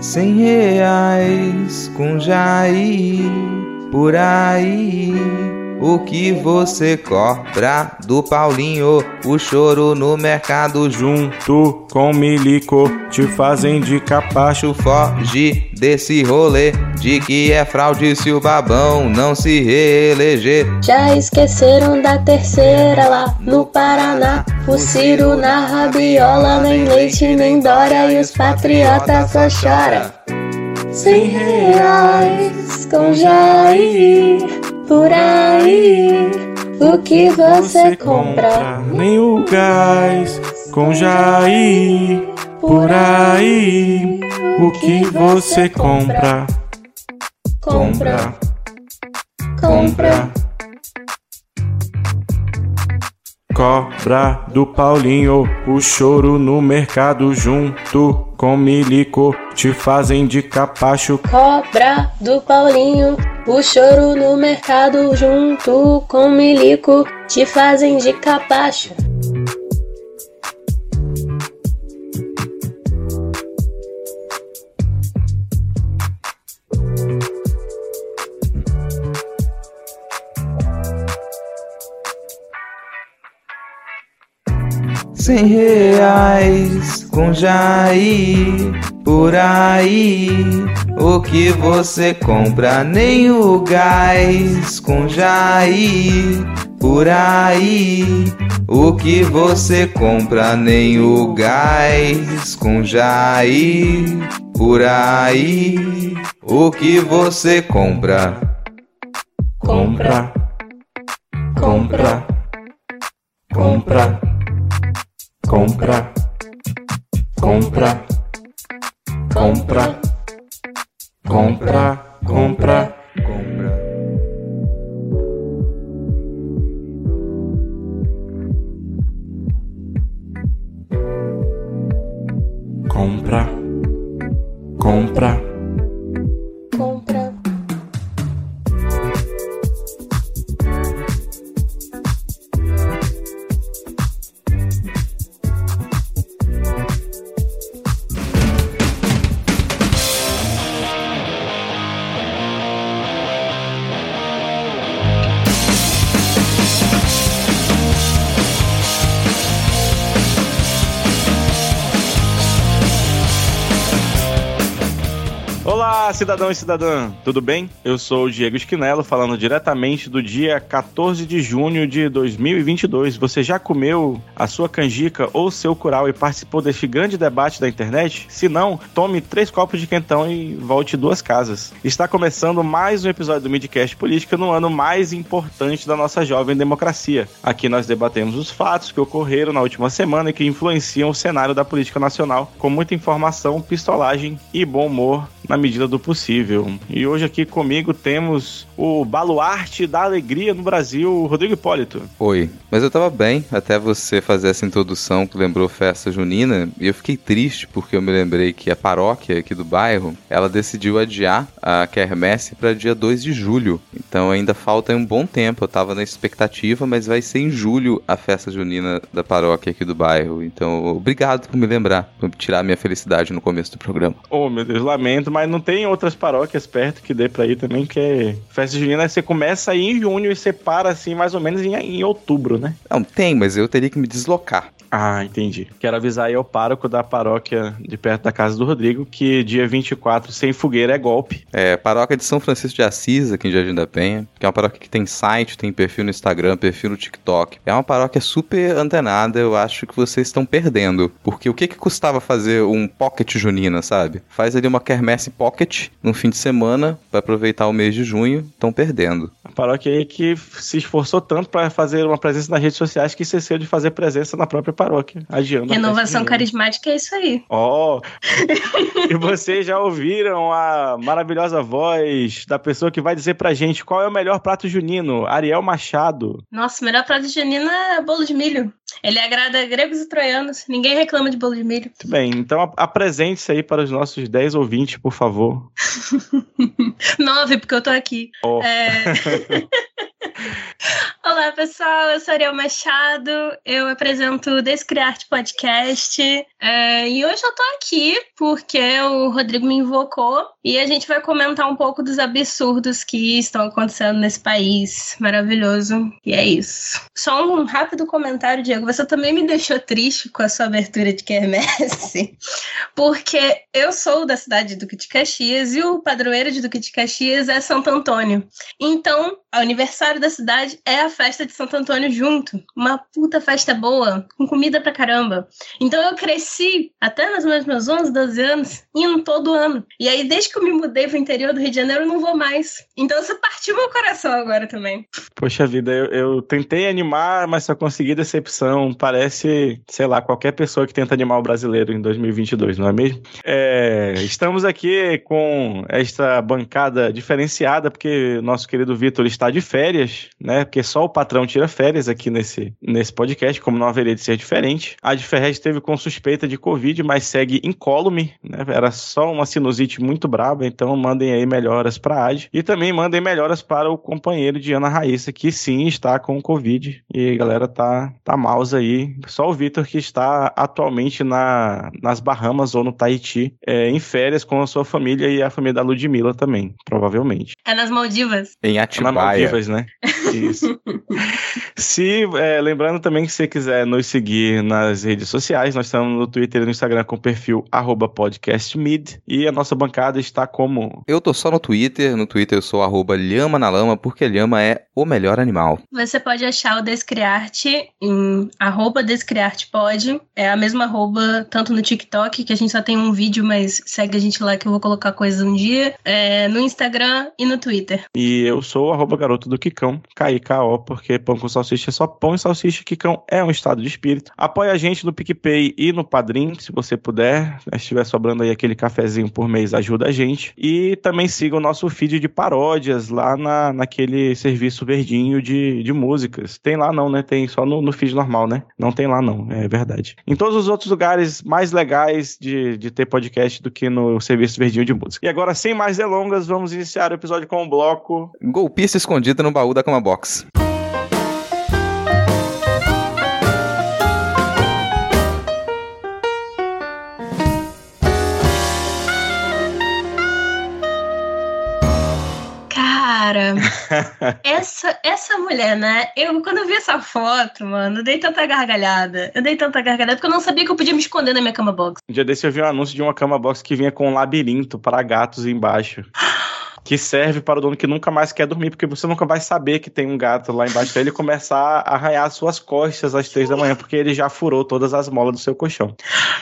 cem reais com Jair por aí. O que você cobra do Paulinho? O choro no mercado junto com Milico te fazem de capacho. Foge desse rolê de que é fraude se o babão não se reeleger. Já esqueceram da terceira lá no Paraná. O Ciro na rabiola, nem leite nem Dória e os patriotas só choram. Cem reais com Jair por aí. O que você compra? Nem o gás com Jair. Por aí. O que você compra? Compra. Compra. Cobra do Paulinho, o choro no mercado junto com Milico te fazem de capacho. Cobra do Paulinho, o choro no mercado junto com Milico te fazem de capacho. Cem reais com Jair por aí. O que você compra nem o gás com Jair por aí. O que você compra nem o gás com Jair por aí. O que você compra? Compra. Compra. Compra compra, compra, compra, compra, compra, compra. Compra, compra. Cidadão e cidadã, tudo bem? Eu sou o Diego Esquinelo, falando diretamente do dia 14 de junho de 2022. Você já comeu a sua canjica ou seu curau e participou deste grande debate da internet? Se não, tome três copos de quentão e volte duas casas. Está começando mais um episódio do Midcast Política no ano mais importante da nossa jovem democracia. Aqui nós debatemos os fatos que ocorreram na última semana e que influenciam o cenário da política nacional, com muita informação, pistolagem e bom humor na medida do possível. E hoje aqui comigo temos o baluarte da alegria no Brasil, Rodrigo Hipólito. Oi, mas eu tava bem até você fazer essa introdução que lembrou festa junina e eu fiquei triste porque eu me lembrei que a paróquia aqui do bairro, ela decidiu adiar a quermesse para dia 2 de julho. Então ainda falta um bom tempo, eu tava na expectativa, mas vai ser em julho a festa junina da paróquia aqui do bairro. Então, obrigado por me lembrar, por tirar minha felicidade no começo do programa. Oh, meu Deus, lamento, mas não tem outras paróquias perto que dê pra ir também, que é festa junina, você começa aí em junho e você para assim mais ou menos em, em outubro, né? Não, tem, mas eu teria que me deslocar. Ah, entendi. Quero avisar aí ao pároco da paróquia de perto da casa do Rodrigo que dia 24 sem fogueira é golpe. É, paróquia de São Francisco de Assis, aqui em Jardim da Penha, que é uma paróquia que tem site, tem perfil no Instagram, perfil no TikTok. É uma paróquia super antenada, eu acho que vocês estão perdendo. Porque o que que custava fazer um pocket junina, sabe? Faz ali uma quermesse pocket no fim de semana para aproveitar o mês de junho, estão perdendo. A paróquia aí que se esforçou tanto para fazer uma presença nas redes sociais que esqueceu de fazer presença na própria paróquia, adiando. Renovação carismática é isso aí. Ó, oh, e vocês já ouviram a maravilhosa voz da pessoa que vai dizer pra gente qual é o melhor prato junino, Ariel Machado. Nossa, o melhor prato junino é bolo de milho. Ele agrada gregos e troianos. Ninguém reclama de bolo de milho. Muito bem, então apresente-se aí para os nossos 10 ouvintes, por favor. Nove, porque eu tô aqui. Oh. É... Olá, pessoal. Eu sou Ariel Machado. Eu apresento o Descriarte Podcast. É, e hoje eu tô aqui porque o Rodrigo me invocou e a gente vai comentar um pouco dos absurdos que estão acontecendo nesse país maravilhoso. E é isso. Só um rápido comentário, Diego. Você também me deixou triste com a sua abertura de quermesse, porque eu sou da cidade de Duque de Caxias e o padroeiro de Duque de Caxias é Santo Antônio. Então, aniversário da cidade é a festa de Santo Antônio junto. Uma puta festa boa, com comida pra caramba. Então eu cresci até nos meus 11, 12 anos, indo todo ano. E aí, desde que eu me mudei pro interior do Rio de Janeiro, eu não vou mais. Então você partiu meu coração agora também. Poxa vida, eu, eu tentei animar, mas só consegui decepção. Parece, sei lá, qualquer pessoa que tenta animar o brasileiro em 2022, não é mesmo? É, estamos aqui com esta bancada diferenciada, porque nosso querido Vitor está de férias, né? Porque só o patrão tira férias aqui nesse, nesse podcast, como não haveria de ser diferente. A de Ferrez esteve com suspeita de Covid, mas segue incólume, né? Era só uma sinusite muito braba, então mandem aí melhoras para a Ad. E também mandem melhoras para o companheiro de Ana Raíssa, que sim está com Covid. E a galera tá, tá mouse aí. Só o Vitor que está atualmente na, nas Bahamas ou no Tahiti, é, em férias com a sua família e a família da Ludmilla também, provavelmente. É nas Maldivas. Em É Atibaia. Maldivas, né? Isso. Se, é, lembrando também que se você quiser nos seguir nas redes sociais, nós estamos no Twitter e no Instagram com o perfil arroba podcastmid e a nossa bancada está como Eu tô só no Twitter. No Twitter eu sou arroba lhama na lama, porque lhama é o melhor animal. Você pode achar o Descriarte em arroba descriartepod. É a mesma arroba tanto no TikTok, que a gente só tem um vídeo, mas segue a gente lá que eu vou colocar coisas um dia. É, no Instagram e no Twitter. E eu sou o arroba garoto do Kikão, K-I-K-O, porque pão com salsicha é só pão e salsicha. Kikão é um estado de espírito. Apoie a gente no PicPay e no Padrim, se você puder. Se estiver sobrando aí aquele cafezinho por mês, ajuda a gente. E também siga o nosso feed de paródias lá na, naquele serviço verdinho de, de músicas. Tem lá não, né? Tem só no, no feed normal, né? Não tem lá não, é verdade. Em todos os outros lugares mais legais de, de ter podcast do que no serviço verdinho de música. E agora, sem mais delongas, vamos iniciar o episódio com o bloco Golpista escondida no baú da cama box. Essa, essa mulher, né? Eu, quando eu vi essa foto, mano, eu dei tanta gargalhada. Eu dei tanta gargalhada porque eu não sabia que eu podia me esconder na minha cama box. Um dia desse eu vi um anúncio de uma cama box que vinha com um labirinto para gatos embaixo. Que serve para o dono que nunca mais quer dormir, porque você nunca vai saber que tem um gato lá embaixo até ele começar a arranhar suas costas às três da manhã, porque ele já furou todas as molas do seu colchão.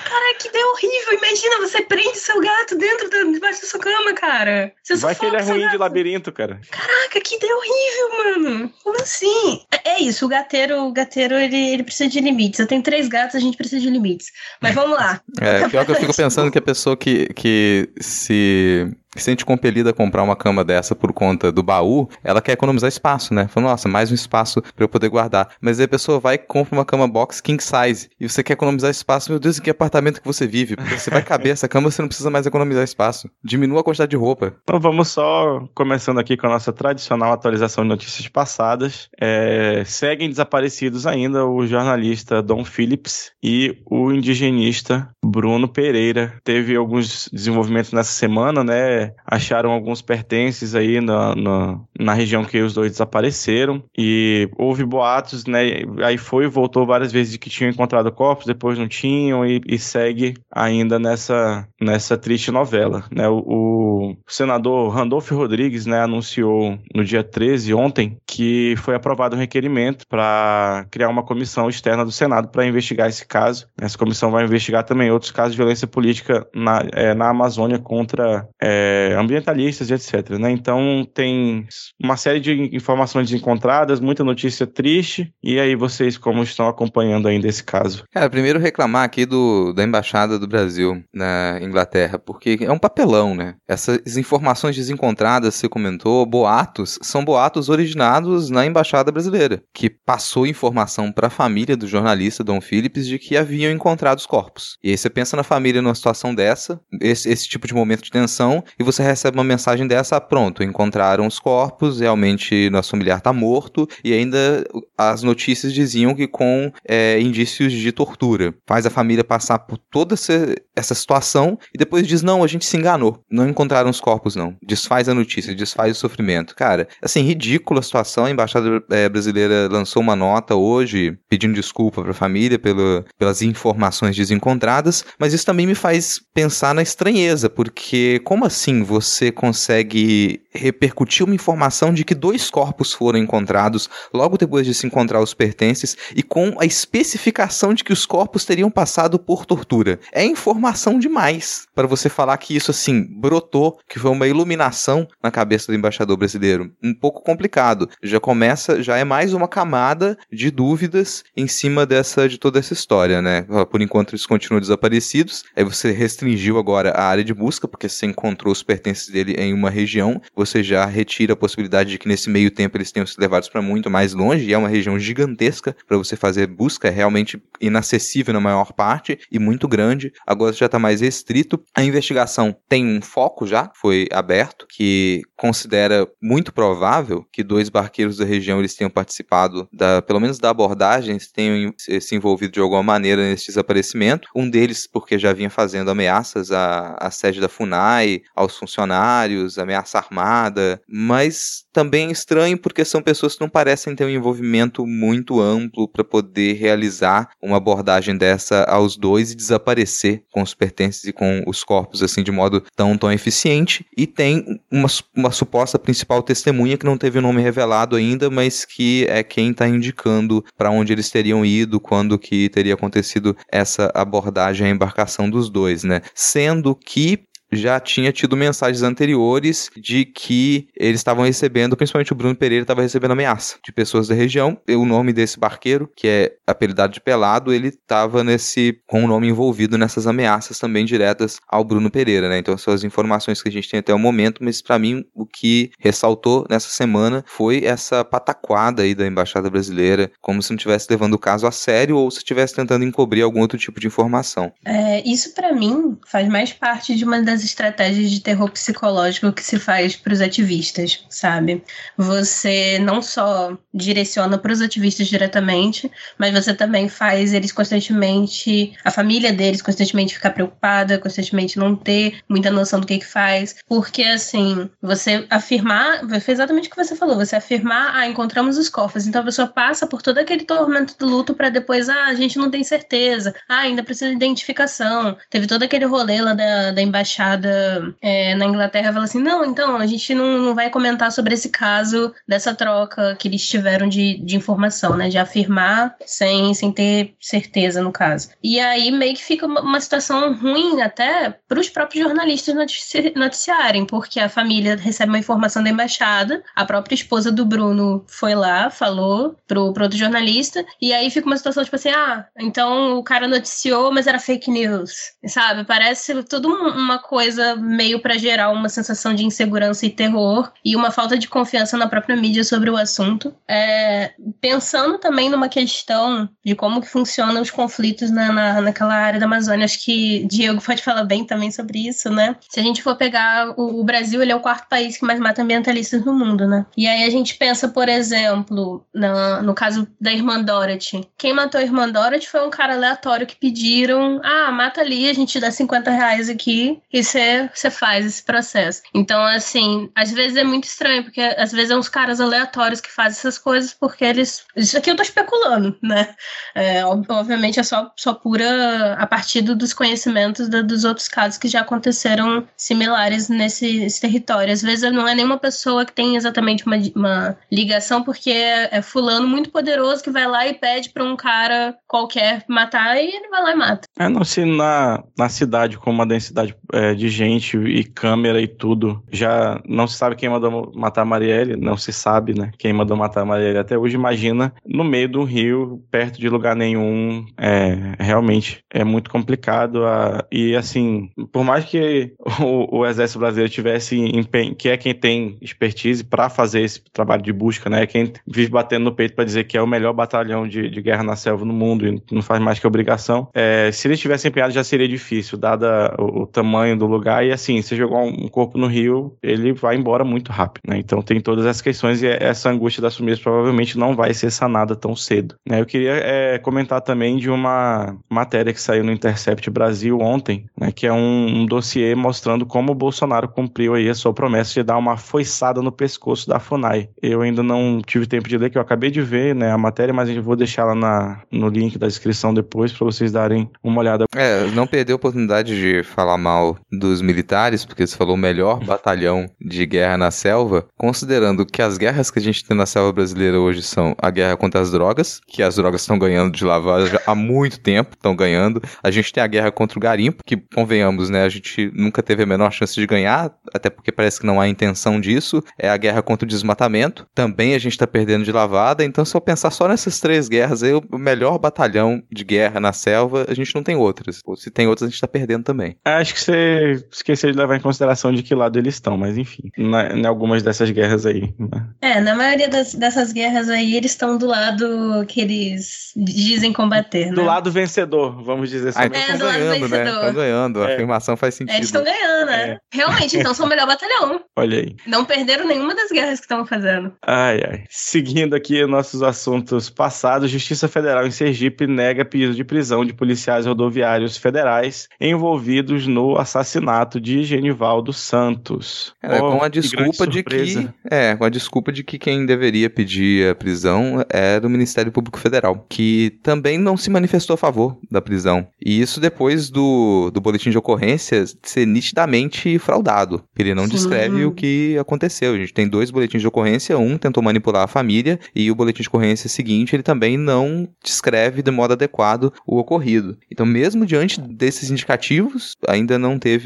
Cara, que horrível. Imagina, você prende seu gato dentro da, debaixo da sua cama, cara. Você Vai que ele é ruim de gato. labirinto, cara. Caraca, que ideia horrível, mano. Como assim? É, é isso, o gateiro, o gateiro, ele, ele precisa de limites. Eu tenho três gatos, a gente precisa de limites. Mas vamos lá. É, pior que eu fico pensando que a pessoa que, que se sente compelida a comprar uma cama dessa por conta do baú, ela quer economizar espaço, né? Fala, nossa, mais um espaço pra eu poder guardar. Mas aí a pessoa vai e compra uma cama box king size e você quer economizar espaço, meu Deus, em que apartamento que você vive? Porque você vai caber essa cama, você não precisa mais economizar espaço. Diminua a quantidade de roupa. Então vamos só começando aqui com a nossa tradicional atualização de notícias passadas. É, seguem desaparecidos ainda o jornalista Dom Phillips e o indigenista Bruno Pereira. Teve alguns desenvolvimentos nessa semana, né? Acharam alguns pertences aí na, na, na região que os dois desapareceram e houve boatos, né? Aí foi e voltou várias vezes de que tinham encontrado corpos, depois não tinham e, e segue ainda nessa, nessa triste novela, né? O, o senador Randolph Rodrigues, né, anunciou no dia 13, ontem, que foi aprovado um requerimento para criar uma comissão externa do Senado para investigar esse caso. Essa comissão vai investigar também outros casos de violência política na, é, na Amazônia contra é, ambientalistas e etc. Né? Então tem uma série de informações encontradas, muita notícia triste. E aí vocês como estão acompanhando ainda esse caso? Cara, primeiro reclamar aqui do, da Embaixada do Brasil na Inglaterra, porque é um papelão, né? Essas informações desencontradas, você comentou, boatos, são boatos originados na Embaixada Brasileira, que passou informação para a família do jornalista Dom Phillips de que haviam encontrado os corpos. E aí você pensa na família numa situação dessa, esse, esse tipo de momento de tensão, e você recebe uma mensagem dessa, pronto, encontraram os corpos, realmente nosso familiar tá morto, e ainda as notícias diziam que com é, indícios de tortura. Faz a família passar por toda essa, essa situação e depois diz: não, a gente se enganou, não encontraram os corpos, não. Desfaz a notícia, desfaz o sofrimento. Cara, assim, ridícula a situação. A embaixada é, brasileira lançou uma nota hoje pedindo desculpa para a família pelo, pelas informações desencontradas, mas isso também me faz pensar na estranheza, porque como assim você consegue repercutir uma informação de que dois corpos foram encontrados logo depois de se encontrar os pertences e com a especificação de que os corpos teriam passado por tortura? É informação demais para você falar que isso assim brotou, que foi uma iluminação na cabeça do embaixador brasileiro. Um pouco complicado. Já começa, já é mais uma camada de dúvidas em cima dessa de toda essa história, né? Por enquanto eles continuam desaparecidos. Aí você restringiu agora a área de busca porque você encontrou os pertences dele em uma região, você já retira a possibilidade de que nesse meio tempo eles tenham sido levados para muito mais longe, e é uma região gigantesca para você fazer busca, é realmente inacessível na maior parte e muito grande. Agora já está mais restrito. A investigação tem um foco já, foi aberto, que considera muito provável que dois barqueiros da região eles tenham participado da, pelo menos da abordagem, tenham se envolvido de alguma maneira nesse desaparecimento. Um deles porque já vinha fazendo ameaças à, à sede da FUNAI, aos funcionários, ameaça armada, mas também é estranho porque são pessoas que não parecem ter um envolvimento muito amplo para poder realizar uma abordagem dessa aos dois e desaparecer com os pertences e com os corpos assim de modo tão tão eficiente. E tem uma, uma suposta principal testemunha que não teve o nome revelado ainda, mas que é quem está indicando para onde eles teriam ido, quando que teria acontecido essa abordagem à embarcação dos dois, né? Sendo que já tinha tido mensagens anteriores de que eles estavam recebendo, principalmente o Bruno Pereira estava recebendo ameaça de pessoas da região. O nome desse barqueiro, que é apelidado de Pelado, ele estava nesse com o nome envolvido nessas ameaças também diretas ao Bruno Pereira, né? Então são as informações que a gente tem até o momento, mas para mim o que ressaltou nessa semana foi essa pataquada aí da embaixada brasileira, como se não estivesse levando o caso a sério ou se estivesse tentando encobrir algum outro tipo de informação. É, isso para mim faz mais parte de uma das estratégias de terror psicológico que se faz para os ativistas, sabe? Você não só direciona para os ativistas diretamente, mas você também faz eles constantemente, a família deles constantemente ficar preocupada, constantemente não ter muita noção do que que faz, porque assim, você afirmar, foi exatamente o que você falou, você afirmar, ah, encontramos os cofres, então a pessoa passa por todo aquele tormento do luto para depois, ah, a gente não tem certeza, ah, ainda precisa de identificação, teve todo aquele rolê lá da, da embaixada é, na Inglaterra fala assim: não, então, a gente não, não vai comentar sobre esse caso dessa troca que eles tiveram de, de informação, né? De afirmar sem, sem ter certeza no caso. E aí meio que fica uma, uma situação ruim até para os próprios jornalistas notici noticiarem, porque a família recebe uma informação da embaixada, a própria esposa do Bruno foi lá, falou pro, pro outro jornalista, e aí fica uma situação tipo assim: ah, então o cara noticiou, mas era fake news, sabe? Parece tudo uma coisa coisa meio para gerar uma sensação de insegurança e terror e uma falta de confiança na própria mídia sobre o assunto. É, pensando também numa questão de como que funcionam os conflitos na, na, naquela área da Amazônia, acho que Diego pode falar bem também sobre isso, né? Se a gente for pegar o, o Brasil, ele é o quarto país que mais mata ambientalistas no mundo, né? E aí a gente pensa, por exemplo, na, no caso da irmã Dorothy. Quem matou a irmã Dorothy foi um cara aleatório que pediram: ah, mata ali, a gente dá 50 reais aqui e você faz esse processo. Então, assim, às vezes é muito estranho, porque às vezes é uns caras aleatórios que fazem essas coisas porque eles. Isso aqui eu tô especulando, né? É, obviamente é só, só pura a partir dos conhecimentos da, dos outros casos que já aconteceram similares nesse, território. Às vezes não é nenhuma pessoa que tem exatamente uma, uma ligação, porque é, é fulano muito poderoso que vai lá e pede para um cara qualquer matar e ele vai lá e mata. É, não, se na, na cidade com uma densidade é, de gente e câmera e tudo, já não se sabe quem mandou matar a Marielle, não se sabe, né? Quem mandou matar a Marielle até hoje, imagina no meio do rio, perto de lugar nenhum, é, realmente é muito complicado. A, e assim, por mais que o, o Exército Brasileiro tivesse empenho, que é quem tem expertise para fazer esse trabalho de busca, né? Quem vive batendo no peito para dizer que é o melhor batalhão de, de guerra na selva no mundo e não faz mais que obrigação. É, se eles tivessem empenhado já seria difícil, dada o, o tamanho do lugar. E assim, você jogou um corpo no rio, ele vai embora muito rápido, né? Então tem todas essas questões e essa angústia das famílias provavelmente não vai ser sanada tão cedo. Né? Eu queria é, comentar também de uma matéria que saiu no Intercept Brasil ontem, né? Que é um, um dossiê mostrando como o Bolsonaro cumpriu aí a sua promessa de dar uma foiçada no pescoço da FUNAI. Eu ainda não tive tempo de ler, que eu acabei de ver né, a matéria, mas eu vou deixar lá na, no link da descrição depois para vocês darem uma olhada. É, não perder a oportunidade de falar mal dos militares, porque você falou o melhor batalhão de guerra na selva, considerando que as guerras que a gente tem na selva brasileira hoje são a guerra contra as drogas, que as drogas estão ganhando de lavagem há muito tempo, estão ganhando. A gente tem a guerra contra o garimpo, que convenhamos, né, a gente nunca teve a menor chance de ganhar, até porque parece que não há intenção disso. É a guerra contra o desmatamento, também a gente está perdendo de lavada. Então, se eu pensar só nessas três guerras, aí, o melhor batalhão de guerra na selva, a gente não tem outras. Ou se tem outras, a gente está perdendo também. Acho que você esqueceu de levar em consideração de que lado eles estão, mas enfim, na, em algumas dessas guerras aí. Né? É, na maioria das, dessas guerras aí, eles estão do lado que eles dizem combater, né? Do lado vencedor, vamos dizer assim. Ah, então estão é, ganhando, né? Estão ganhando, a é. afirmação faz sentido. É, eles estão ganhando, né? É. Realmente, então são o melhor batalhão. Olha aí. Não perderam nenhuma das guerras que estão fazendo. Ai, ai. Seguindo aqui nossos assuntos passados, Justiça Federal em Sergipe nega pedido de prisão de policiais rodoviários federais envolvidos no assassinato de Genivaldo Santos. É, oh, com a desculpa de que é, com a desculpa de que quem deveria pedir a prisão era o Ministério Público Federal, que também não se manifestou a favor da prisão. E isso depois do, do boletim de ocorrência ser nitidamente fraudado. Ele não Sim. descreve o que aconteceu. A gente tem dois boletins de ocorrência, um tentou manipular a família e o boletim de ocorrência seguinte ele também não descreve de modo adequado o ocorrido. Então, mesmo diante desses indicativos, ainda não teve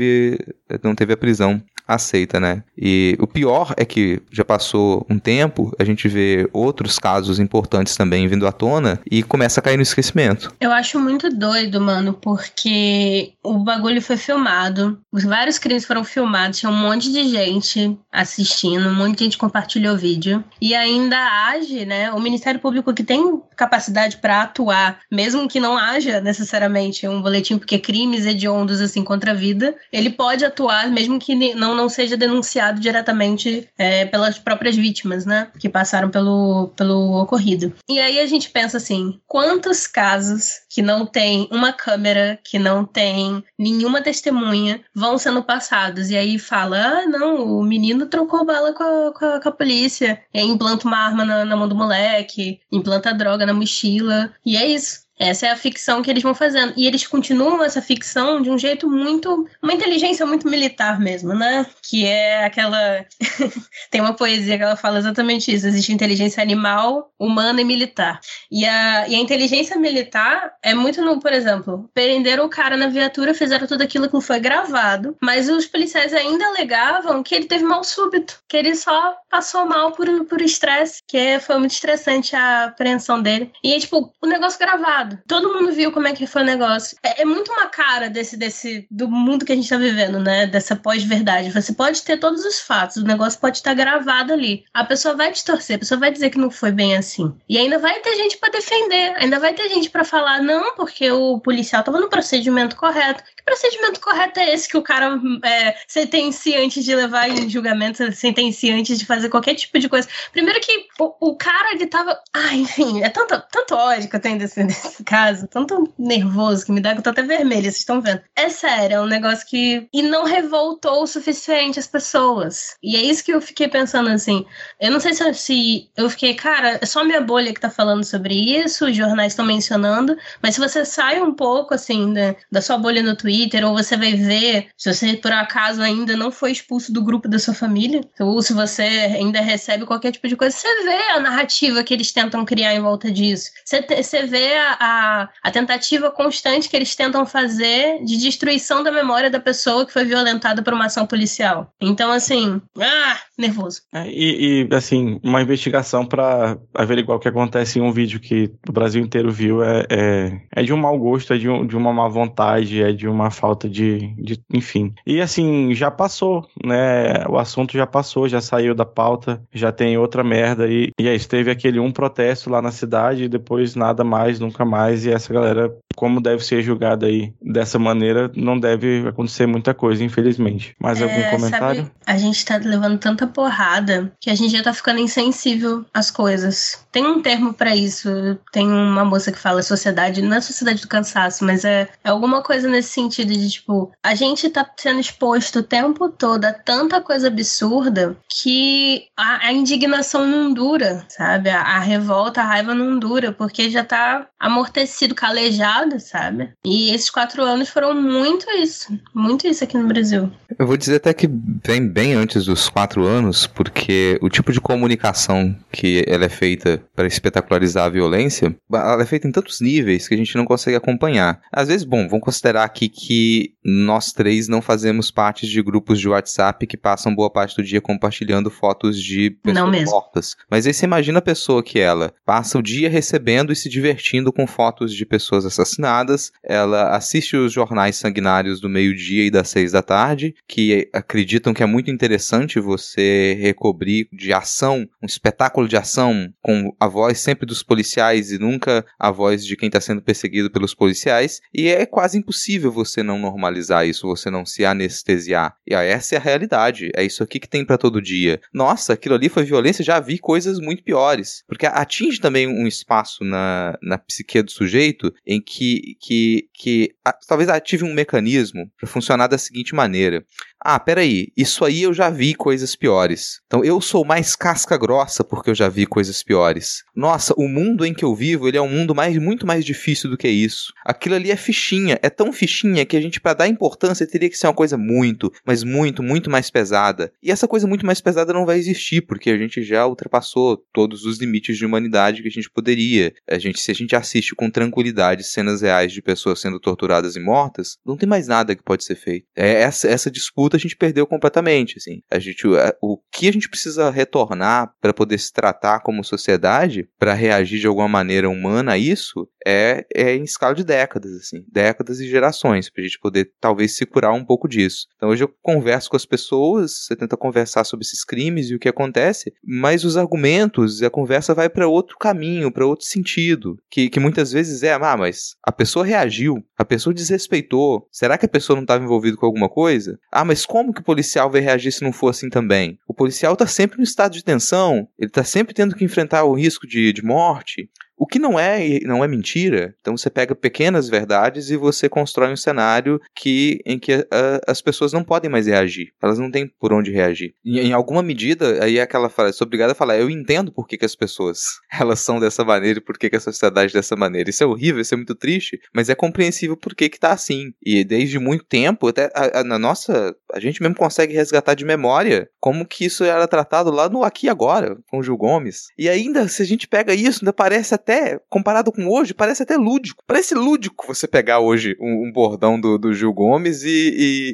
não teve a prisão aceita, né? E o pior é que já passou um tempo, a gente vê outros casos importantes também vindo à tona e começa a cair no esquecimento. Eu acho muito doido, mano, porque o bagulho foi filmado, vários crimes foram filmados, tinha um monte de gente assistindo, um monte de gente compartilhou o vídeo e ainda age, né? O Ministério Público que tem capacidade para atuar, mesmo que não haja necessariamente um boletim porque crimes hediondos assim contra a vida, ele pode atuar mesmo que não não seja denunciado diretamente é, pelas próprias vítimas, né? Que passaram pelo, pelo ocorrido. E aí a gente pensa assim: quantos casos que não tem uma câmera, que não tem nenhuma testemunha, vão sendo passados? E aí fala: ah, não, o menino trocou bala com a, com a, com a polícia, e implanta uma arma na, na mão do moleque, implanta droga na mochila, e é isso. Essa é a ficção que eles vão fazendo. E eles continuam essa ficção de um jeito muito. Uma inteligência muito militar mesmo, né? Que é aquela. Tem uma poesia que ela fala exatamente isso: existe inteligência animal, humana e militar. E a, e a inteligência militar é muito no, por exemplo, prenderam o cara na viatura, fizeram tudo aquilo que foi gravado, mas os policiais ainda alegavam que ele teve mal súbito, que ele só passou mal por estresse, que foi muito estressante a apreensão dele. E, tipo, o negócio gravado Todo mundo viu como é que foi o negócio. É, é muito uma cara desse, desse do mundo que a gente tá vivendo, né? Dessa pós-verdade. Você pode ter todos os fatos, o negócio pode estar gravado ali. A pessoa vai te torcer, a pessoa vai dizer que não foi bem assim. E ainda vai ter gente para defender, ainda vai ter gente para falar não, porque o policial tava no procedimento correto. Que procedimento correto é esse que o cara é, sentencia antes de levar em julgamento, sentencia antes de fazer qualquer tipo de coisa? Primeiro que o, o cara, ele tava. Ah, enfim, é tanto, tanto ódio que eu tenho desse, desse caso, tanto nervoso que me dá que eu tô até vermelha, vocês estão vendo. É sério, é um negócio que. E não revoltou o suficiente as pessoas. E é isso que eu fiquei pensando assim. Eu não sei se, se eu fiquei, cara, é só minha bolha que tá falando sobre isso, os jornais estão mencionando, mas se você sai um pouco, assim, da, da sua bolha no Twitter, ou você vai ver, se você por acaso ainda não foi expulso do grupo da sua família, ou se você ainda recebe qualquer tipo de coisa, você vê a narrativa que eles tentam criar em volta disso. Você, você vê a, a a, tentativa constante que eles tentam fazer de destruição da memória da pessoa que foi violentada por uma ação policial. Então, assim, ah, nervoso. É, e, e, assim, uma investigação para averiguar o que acontece em um vídeo que o Brasil inteiro viu é, é, é de um mau gosto, é de, um, de uma má vontade, é de uma falta de, de. Enfim. E assim, já passou, né? O assunto já passou, já saiu da pauta, já tem outra merda. E, e é isso, teve aquele um protesto lá na cidade e depois nada mais, nunca mais. E essa galera, como deve ser julgada aí dessa maneira, não deve acontecer muita coisa, infelizmente. Mais É, algum comentário? sabe, a gente tá levando tanta porrada que a gente já tá ficando insensível às coisas. Tem um termo pra isso. Tem uma moça que fala sociedade, não é sociedade do cansaço, mas é, é alguma coisa nesse sentido de tipo, a gente tá sendo exposto o tempo todo a tanta coisa absurda que a, a indignação não dura, sabe? A, a revolta, a raiva não dura, porque já tá amortecido, calejado, sabe? E esses quatro anos foram muito isso. Muito isso aqui no Brasil. Eu vou dizer até que vem bem antes dos quatro anos, porque o tipo de comunicação que ela é feita para espetacularizar a violência, ela é feita em tantos níveis que a gente não consegue acompanhar. Às vezes, bom, vamos considerar aqui que nós três não fazemos parte de grupos de WhatsApp que passam boa parte do dia compartilhando fotos de pessoas Não mesmo. mortas. Mas aí você imagina a pessoa que ela passa o dia recebendo e se divertindo com fotos de pessoas assassinadas, ela assiste os jornais sanguinários do meio-dia e das seis da tarde, que acreditam que é muito interessante você recobrir de ação, um espetáculo de ação com a voz sempre dos policiais e nunca a voz de quem está sendo perseguido pelos policiais, e é quase impossível você não normalizar isso, você não se anestesiar. E essa é a realidade, é isso aqui que tem para todo dia. Nossa, aquilo ali foi violência, já vi coisas muito piores, porque atinge também um espaço na, na do sujeito em que, que, que a- talvez ative um mecanismo para funcionar da seguinte maneira. Ah, peraí, isso aí eu já vi coisas piores. Então eu sou mais casca grossa porque eu já vi coisas piores. Nossa, o mundo em que eu vivo, ele é um mundo mais, muito mais difícil do que isso. Aquilo ali é fichinha, é tão fichinha que a gente, para dar importância, teria que ser uma coisa muito, mas muito, muito mais pesada. E essa coisa muito mais pesada não vai existir, porque a gente já ultrapassou todos os limites de humanidade que a gente poderia. A gente, se a gente assiste com tranquilidade cenas reais de pessoas sendo torturadas e mortas, não tem mais nada que pode ser feito. É essa, essa disputa a gente perdeu completamente, assim. A gente, o, que a gente precisa retornar para poder se tratar como sociedade, para reagir de alguma maneira humana a isso, é, é em escala de décadas, assim, décadas e gerações, pra gente poder talvez se curar um pouco disso. Então hoje eu converso com as pessoas, você tenta conversar sobre esses crimes e o que acontece, mas os argumentos e a conversa vai para outro caminho, para outro sentido, que, que muitas vezes é, ah, mas a pessoa reagiu, a pessoa desrespeitou, será que a pessoa não estava envolvida com alguma coisa? Ah, mas como que o policial vai reagir se não for assim também? O policial tá sempre em estado de tensão, ele tá sempre tendo que enfrentar o risco de, de morte. O que não é não é mentira. Então você pega pequenas verdades e você constrói um cenário que em que ah, as pessoas não podem mais reagir. Elas não têm por onde reagir. Em alguma medida, aí é aquela fala, sou obrigada a falar, eu entendo por que, que as pessoas elas são dessa maneira e por que, que a sociedade é dessa maneira. Isso é horrível, isso é muito triste, mas é compreensível por que que tá assim. E desde muito tempo, até a- a- na nossa, a gente mesmo consegue resgatar de memória como que isso era tratado lá no Aqui Agora, com o Gil Gomes. E ainda, se a gente pega isso, ainda parece até, comparado com hoje, parece até lúdico. Parece lúdico você pegar hoje um, um bordão do, do Gil Gomes e,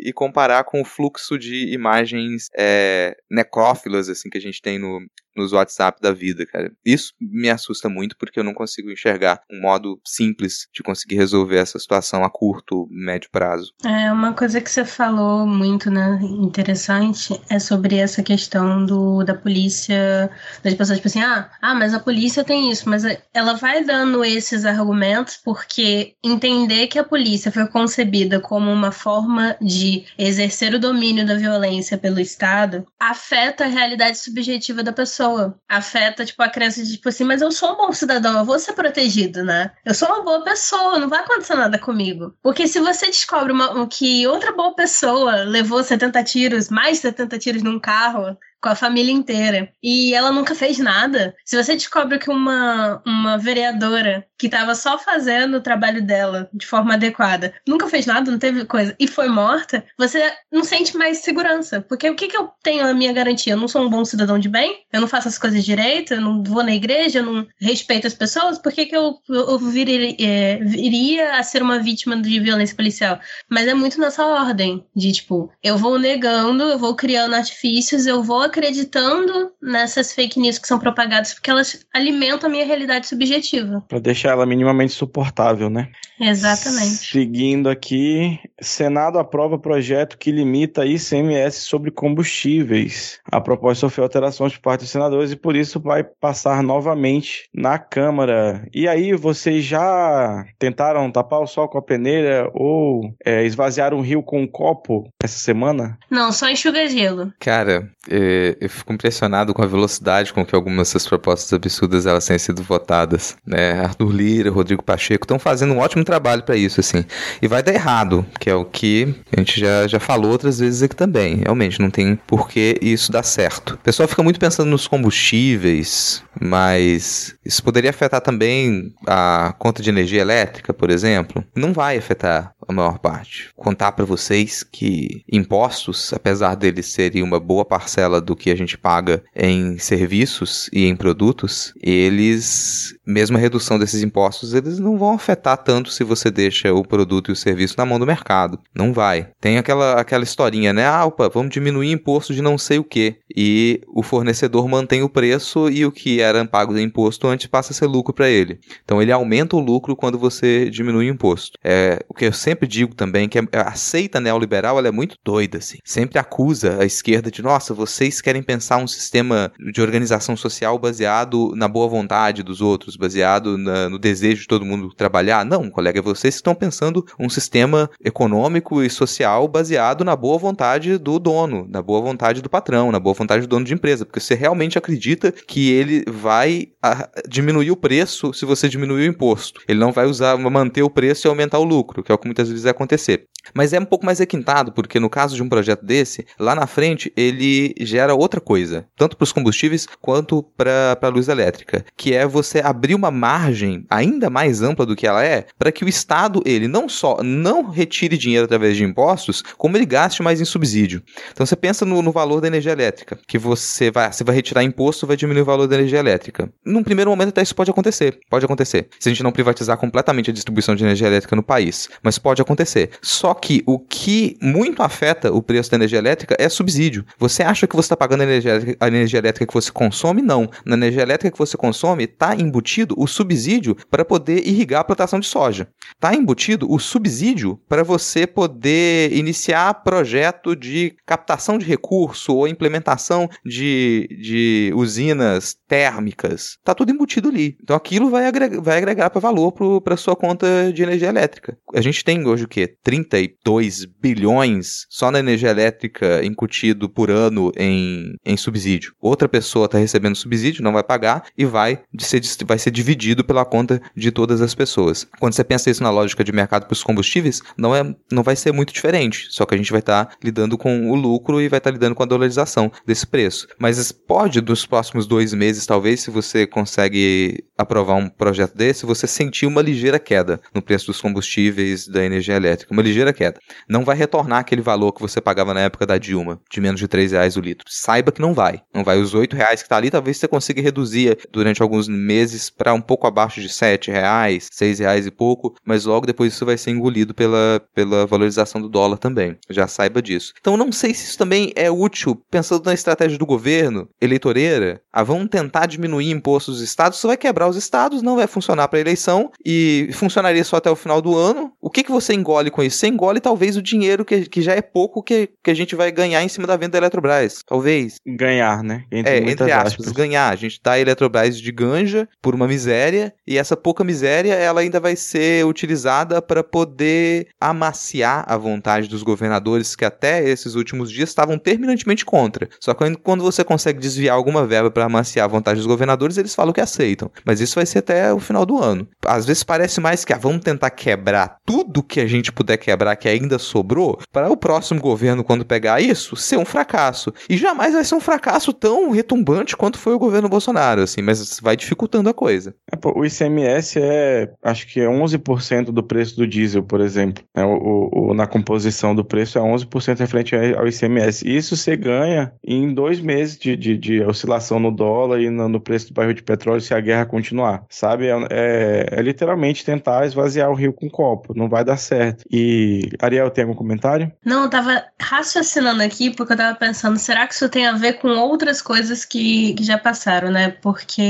e- e comparar com o fluxo de imagens é, necrófilas, assim, que a gente tem no, nos WhatsApp da vida, cara. Isso me assusta muito porque eu não consigo enxergar um modo simples de conseguir resolver essa situação a curto, médio prazo. É, uma coisa que você falou muito, né, interessante, é sobre essa questão do, da polícia, das pessoas, tipo assim, ah, ah, mas a polícia tem isso, mas ela vai dando esses argumentos porque entender que a polícia foi concebida como uma forma de exercer o domínio da violência pelo Estado afeta a realidade subjetiva da pessoa. Afeta, tipo, a crença de, tipo assim, mas eu sou um bom cidadão, eu vou ser protegido, né? Eu sou uma boa pessoa, não vai acontecer nada comigo. Porque se você descobre uma- que outra boa pessoa levou 70 tiros, mais 70 tiros num carro, com a família inteira. E ela nunca fez nada. Se você descobre que uma, uma vereadora que estava só fazendo o trabalho dela de forma adequada nunca fez nada, não teve coisa, e foi morta, você não sente mais segurança. Porque o que, que eu tenho a minha garantia? Eu não sou um bom cidadão de bem? Eu não faço as coisas direito? Eu não vou na igreja? Eu não respeito as pessoas? Por que, que eu, eu viria, é, viria a ser uma vítima de violência policial? Mas é muito nessa ordem de tipo, eu vou negando, eu vou criando artifícios, eu vou acreditando nessas fake news que são propagadas porque elas alimentam a minha realidade subjetiva. Para deixar ela minimamente suportável, né? Exatamente. Seguindo aqui, Senado aprova projeto que limita ICMS sobre combustíveis. A proposta sofreu alterações por parte dos senadores e por isso vai passar novamente na Câmara. E aí, vocês já tentaram tapar o sol com a peneira ou é, esvaziar um rio com um copo essa semana? Não, só enxuga gelo. Cara, eu fico impressionado com a velocidade com que algumas dessas propostas absurdas elas têm sido votadas. Né? Arthur Lira, Rodrigo Pacheco estão fazendo um ótimo trabalho para isso, assim. E vai dar errado, que é o que a gente já, já falou outras vezes aqui também. Realmente, não tem por que isso dar certo. O pessoal fica muito pensando nos combustíveis, mas isso poderia afetar também a conta de energia elétrica, por exemplo. Não vai afetar a maior parte. Contar para vocês que impostos, apesar deles serem uma boa parcela do que a gente paga em serviços e em produtos, eles, mesmo a redução desses impostos, eles não vão afetar tanto se você deixa o produto e o serviço na mão do mercado. Não vai. Tem aquela, aquela historinha, né? Ah, opa, vamos diminuir imposto de não sei o que. E o fornecedor mantém o preço e o que era pago de imposto antes passa a ser lucro para ele. Então ele aumenta o lucro quando você diminui o imposto. É, o que eu sempre digo também que a seita neoliberal ela é muito doida, assim. Sempre acusa a esquerda de, nossa, vocês querem pensar um sistema de organização social baseado na boa vontade dos outros, baseado na, no desejo de todo mundo trabalhar. Não, colega, vocês estão pensando um sistema econômico e social baseado na boa vontade do dono, na boa vontade do patrão, na boa vontade do dono de empresa, porque você realmente acredita que ele vai a, diminuir o preço se você diminuir o imposto. Ele não vai usar manter o preço e aumentar o lucro, que é o que muitas vezes vai acontecer. Mas é um pouco mais requintado, porque no caso de um projeto desse, lá na frente ele gera outra coisa, tanto para os combustíveis quanto para a luz elétrica, que é você abrir uma margem ainda mais ampla do que ela é, para que o Estado ele não só não retire dinheiro através de impostos, como ele gaste mais em subsídio. Então você pensa no, no valor da energia elétrica, que você vai, você vai retirar imposto, vai diminuir o valor da energia elétrica. Num primeiro momento até isso pode acontecer, pode acontecer, se a gente não privatizar completamente a distribuição de energia elétrica no país, mas pode acontecer. Só que o que muito afeta o preço da energia elétrica é subsídio. Você acha que você está pagando a energia, a energia elétrica que você consome? Não. Na energia elétrica que você consome, está embutido o subsídio para poder irrigar a plantação de soja. Está embutido o subsídio para você poder iniciar projeto de captação de recurso ou implementação de, de usinas térmicas. Está tudo embutido ali. Então aquilo vai agregar, vai agregar para valor para sua conta de energia elétrica. A gente tem hoje o quê? 32 bilhões só na energia elétrica incutido por ano em, em subsídio. Outra pessoa está recebendo subsídio, não vai pagar e vai ser, vai ser dividido pela conta de todas as pessoas. Quando você pensa isso na lógica de mercado para os combustíveis, não, é, não vai ser muito diferente. Só que a gente vai estar tá lidando com o lucro e vai estar tá lidando com a dolarização desse preço. Mas pode, nos próximos dois meses, talvez, se você consegue aprovar um projeto desse, você sentir uma ligeira queda no preço dos combustíveis da energia elétrica. Uma ligeira queda. Não vai retornar aquele valor que você pagava na época da Dilma, de menos de 3 reais o litro. Saiba que não vai. Não vai. Os 8 reais que está ali, talvez você consiga reduzir durante alguns meses para um pouco abaixo de 7 reais, 6 reais e pouco, mas logo depois isso vai ser engolido pela, pela valorização do dólar também. Já saiba disso. Então não sei se isso também é útil, pensando na estratégia do governo, eleitoreira. Ah, vamos tentar diminuir impostos dos estados, isso vai quebrar os estados, não vai funcionar para eleição e funcionaria só até o final do ano. O que, que você engole com isso? Você engole talvez o dinheiro que, que já é pouco que, que a gente vai ganhar em cima da venda da Eletrobras. Talvez. Ganhar, né? Entre é, entre aspas, aspas, ganhar. A gente dá a Eletrobras de ganja por uma miséria e essa pouca miséria ela ainda vai ser utilizada para poder amaciar a vontade dos governadores que até esses últimos dias estavam terminantemente contra. Só que quando você consegue desviar alguma verba para amaciar a vontade dos governadores, eles falam que aceitam. Mas isso vai ser até o final do ano. Às vezes parece mais que ah, vamos tentar quebrar tudo que a gente puder quebrar que ainda sobrou para o próximo governo quando pegar isso ser um fracasso. E jamais vai ser um fracasso tão retumbante quanto foi o governo Bolsonaro, assim, mas vai dificultando a coisa. É, pô, o ICMS é, acho que é 11% do preço do diesel, por exemplo. É, o, o, na composição do preço é 11% referente ao ICMS. E isso você ganha em dois meses de, de, de oscilação no dólar e no, no, preço do barril de petróleo se a guerra continuar, sabe? É, é, é, literalmente tentar esvaziar o rio com copo. Não vai dar certo. E Ariel, tem algum comentário? Não, eu tava raciocinando aqui porque eu tava pensando, será que isso tem a ver com outras coisas que, que já passaram, né? Porque.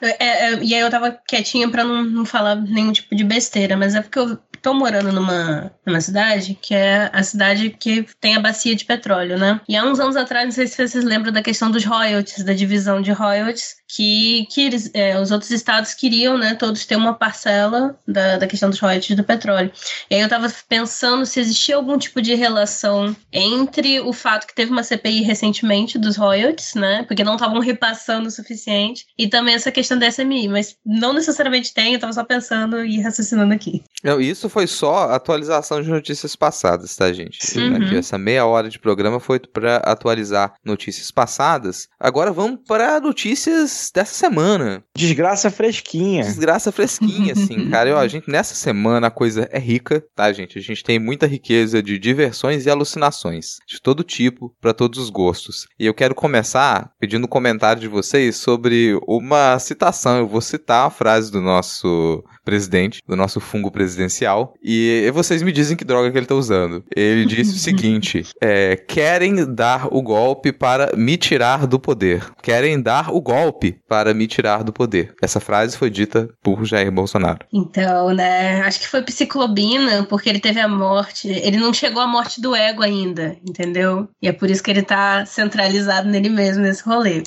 É, é, e aí eu tava quietinha pra não, não falar nenhum tipo de besteira, mas é porque eu tô morando numa, numa cidade que é a cidade que tem a bacia de petróleo, né? E há uns anos atrás, não sei se vocês lembram da questão dos royalties, da divisão de royalties, que, que eles, é, os outros estados queriam, né, todos ter uma parcela da, da questão dos royalties do petróleo. E aí eu tava pensando se existia algum tipo de relação entre o fato que teve uma CPI recentemente dos royalties, né, porque não estavam repassando o suficiente, e também essa questão da SMI, mas não necessariamente tem, eu tava só pensando e raciocinando aqui. Não, isso foi só atualização de notícias passadas, tá, gente? Uhum. Aqui, essa meia hora de programa foi para atualizar notícias passadas. Agora vamos para notícias dessa semana. Desgraça fresquinha. Desgraça fresquinha, assim, cara. E, ó, a gente, nessa semana a coisa é rica, tá, gente? A gente tem muita riqueza de diversões e alucinações, de todo tipo, para todos os gostos. E eu quero começar pedindo um comentário de vocês sobre uma citação. Eu vou citar a frase do nosso presidente, do nosso fungo presidencial, e vocês me dizem que droga que ele tá usando. Ele disse o seguinte: é, querem dar o golpe para me tirar do poder. Querem dar o golpe para me tirar do poder. Essa frase foi dita por Jair Bolsonaro. Então, né, acho que foi psiclobina, porque ele teve a morte, ele não chegou à morte do ego ainda, entendeu? E é por isso que ele tá centralizado nele mesmo nesse rolê.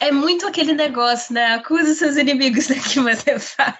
É muito aquele negócio, né? Acusa seus inimigos do que você faz.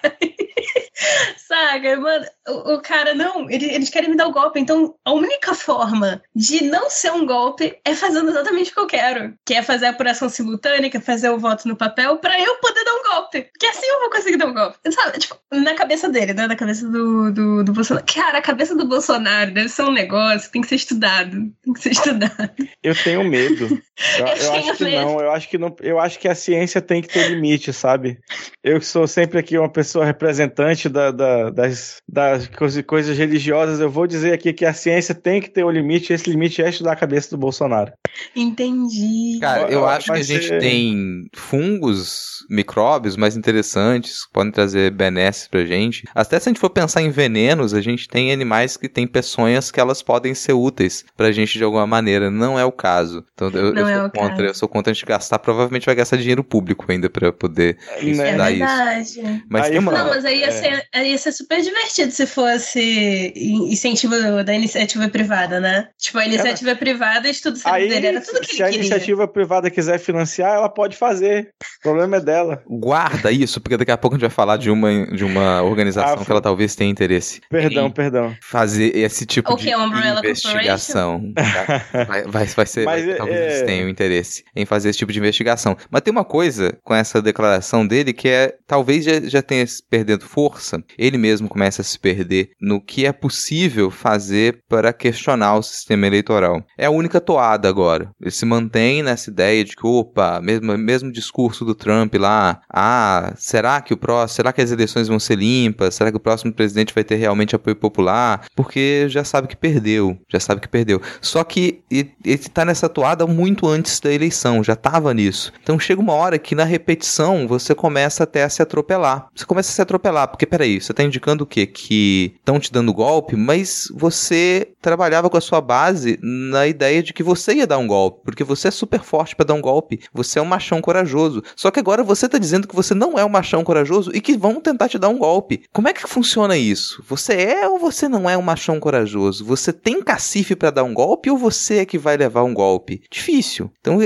Saca? Mano, o, o cara, não, ele, eles querem me dar o um golpe. Então, a única forma de não ser um golpe é fazendo exatamente o que eu quero. Que é fazer a apuração simultânea, que é fazer o voto no papel, pra eu poder dar um golpe. Porque assim eu vou conseguir dar um golpe. Sabe? Tipo, na cabeça dele, né? Na cabeça do, do, do Bolsonaro. Cara, a cabeça do Bolsonaro deve ser um negócio que tem que ser estudado. Tem que ser estudado. Eu tenho medo. Eu, eu, eu acho que medo. não. Eu acho que não. Eu acho que a ciência tem que ter limite, sabe? Eu sou sempre aqui uma pessoa representante da, da, das, das coisas religiosas, eu vou dizer aqui que a ciência tem que ter um limite, e esse limite é estudar a cabeça do Bolsonaro. Entendi. Cara, eu acho que a gente ser... tem fungos, micróbios mais interessantes, que podem trazer benesses pra gente. Até se a gente for pensar em venenos, a gente tem animais que têm peçonhas que elas podem ser úteis pra gente de alguma maneira. Não é o caso. Então eu, eu é sou contra, caso. eu sou contra a gente gastar, provavelmente vai gastar dinheiro público ainda pra poder é estudar é isso. Mas aí, tem uma... Não, mas aí ia, é. ser, ia ser super divertido se fosse incentivo da iniciativa privada, né? Tipo, a iniciativa privada, estudo aí, dele, era tudo que Se a iniciativa privada quiser financiar, ela pode fazer. O problema é dela. Guarda isso, porque daqui a pouco a gente vai falar de uma, de uma organização ah, que ela talvez tenha interesse. Perdão, perdão. Fazer esse tipo okay, de investigação. Tá? Vai, vai, vai ser. Mas, vai, talvez eles tenham interesse em fazer esse tipo de investigação. Mas tem uma coisa com essa declaração dele que é talvez já, já tenha perdendo força. Ele mesmo começa a se perder no que é possível fazer para questionar o sistema eleitoral. É a única toada agora. Ele se mantém nessa ideia de que, opa, mesmo, mesmo discurso do Trump lá, ah, será que o próximo, será que as eleições vão ser limpas? Será que o próximo presidente vai ter realmente apoio popular? Porque já sabe que perdeu, já sabe que perdeu. Só que ele está nessa toada muito antes da eleição, já estava nisso. Então chega uma hora que na repetição você começa até a se atropelar. Você começa a se atropelar, porque peraí, você está indicando o quê? Que estão te dando golpe, mas você trabalhava com a sua base na ideia de que você ia dar um golpe, porque você é super forte para dar um golpe, você é um machão corajoso. Só que agora você tá dizendo que você não é um machão corajoso e que vão tentar te dar um golpe. Como é que funciona isso? Você é ou você não é um machão corajoso? Você tem cacife para dar um golpe ou você é que vai levar um golpe? Difícil. Então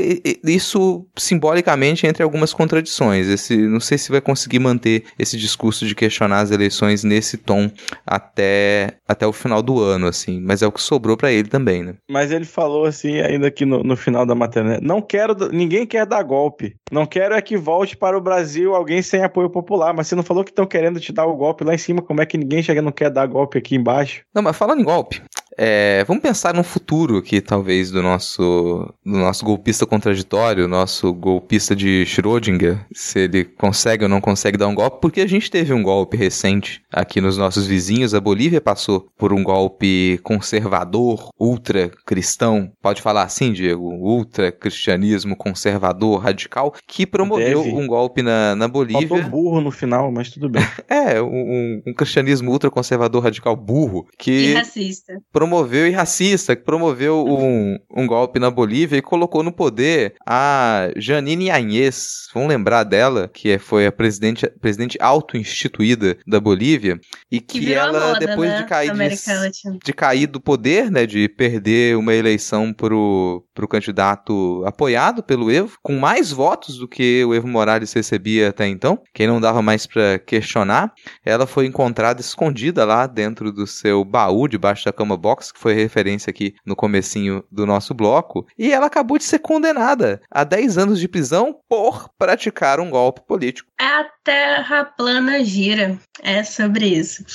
isso simbolicamente entre algumas contradições. Esse, não sei se vai conseguir manter esse discurso de questionar as eleições nesse tom até, até o final do ano, assim. Mas é o que sobrou para ele também, né? Mas ele falou assim, ainda aqui no, no final da matéria, né? não quero, ninguém quer dar golpe. Não quero é que volte para o Brasil alguém sem apoio popular. Mas você não falou que estão querendo te dar o golpe lá em cima, como é que ninguém chega não quer dar golpe aqui embaixo? Não, mas falando em golpe, É, vamos pensar no futuro aqui, talvez, do nosso, do nosso golpista contraditório, nosso golpista de Schrödinger, se ele consegue ou não consegue dar um golpe, porque a gente teve um golpe recente aqui nos nossos vizinhos. A Bolívia passou por um golpe conservador, ultra cristão, pode falar assim, Diego? Ultra cristianismo conservador, radical, que promoveu Deve. um golpe na, na Bolívia. Faltou burro no final, mas tudo bem. É, um, um cristianismo ultraconservador radical burro E que racista. Promoveu e racista, que promoveu um, um golpe na Bolívia e colocou no poder a Janine Áñez. Vamos lembrar dela, que foi a presidente, presidente auto-instituída da Bolívia e Que que, ela, moda, depois né? de cair de, de cair do poder, né, de perder uma eleição pro, pro candidato apoiado pelo Evo, com mais votos do que o Evo Morales recebia até então, quem não dava mais pra questionar, ela foi encontrada escondida lá dentro do seu baú, debaixo da cama box, que foi referência aqui no comecinho do nosso bloco, e ela acabou de ser condenada a 10 anos de prisão por praticar um golpe político. A Terra plana gira. É sobre isso.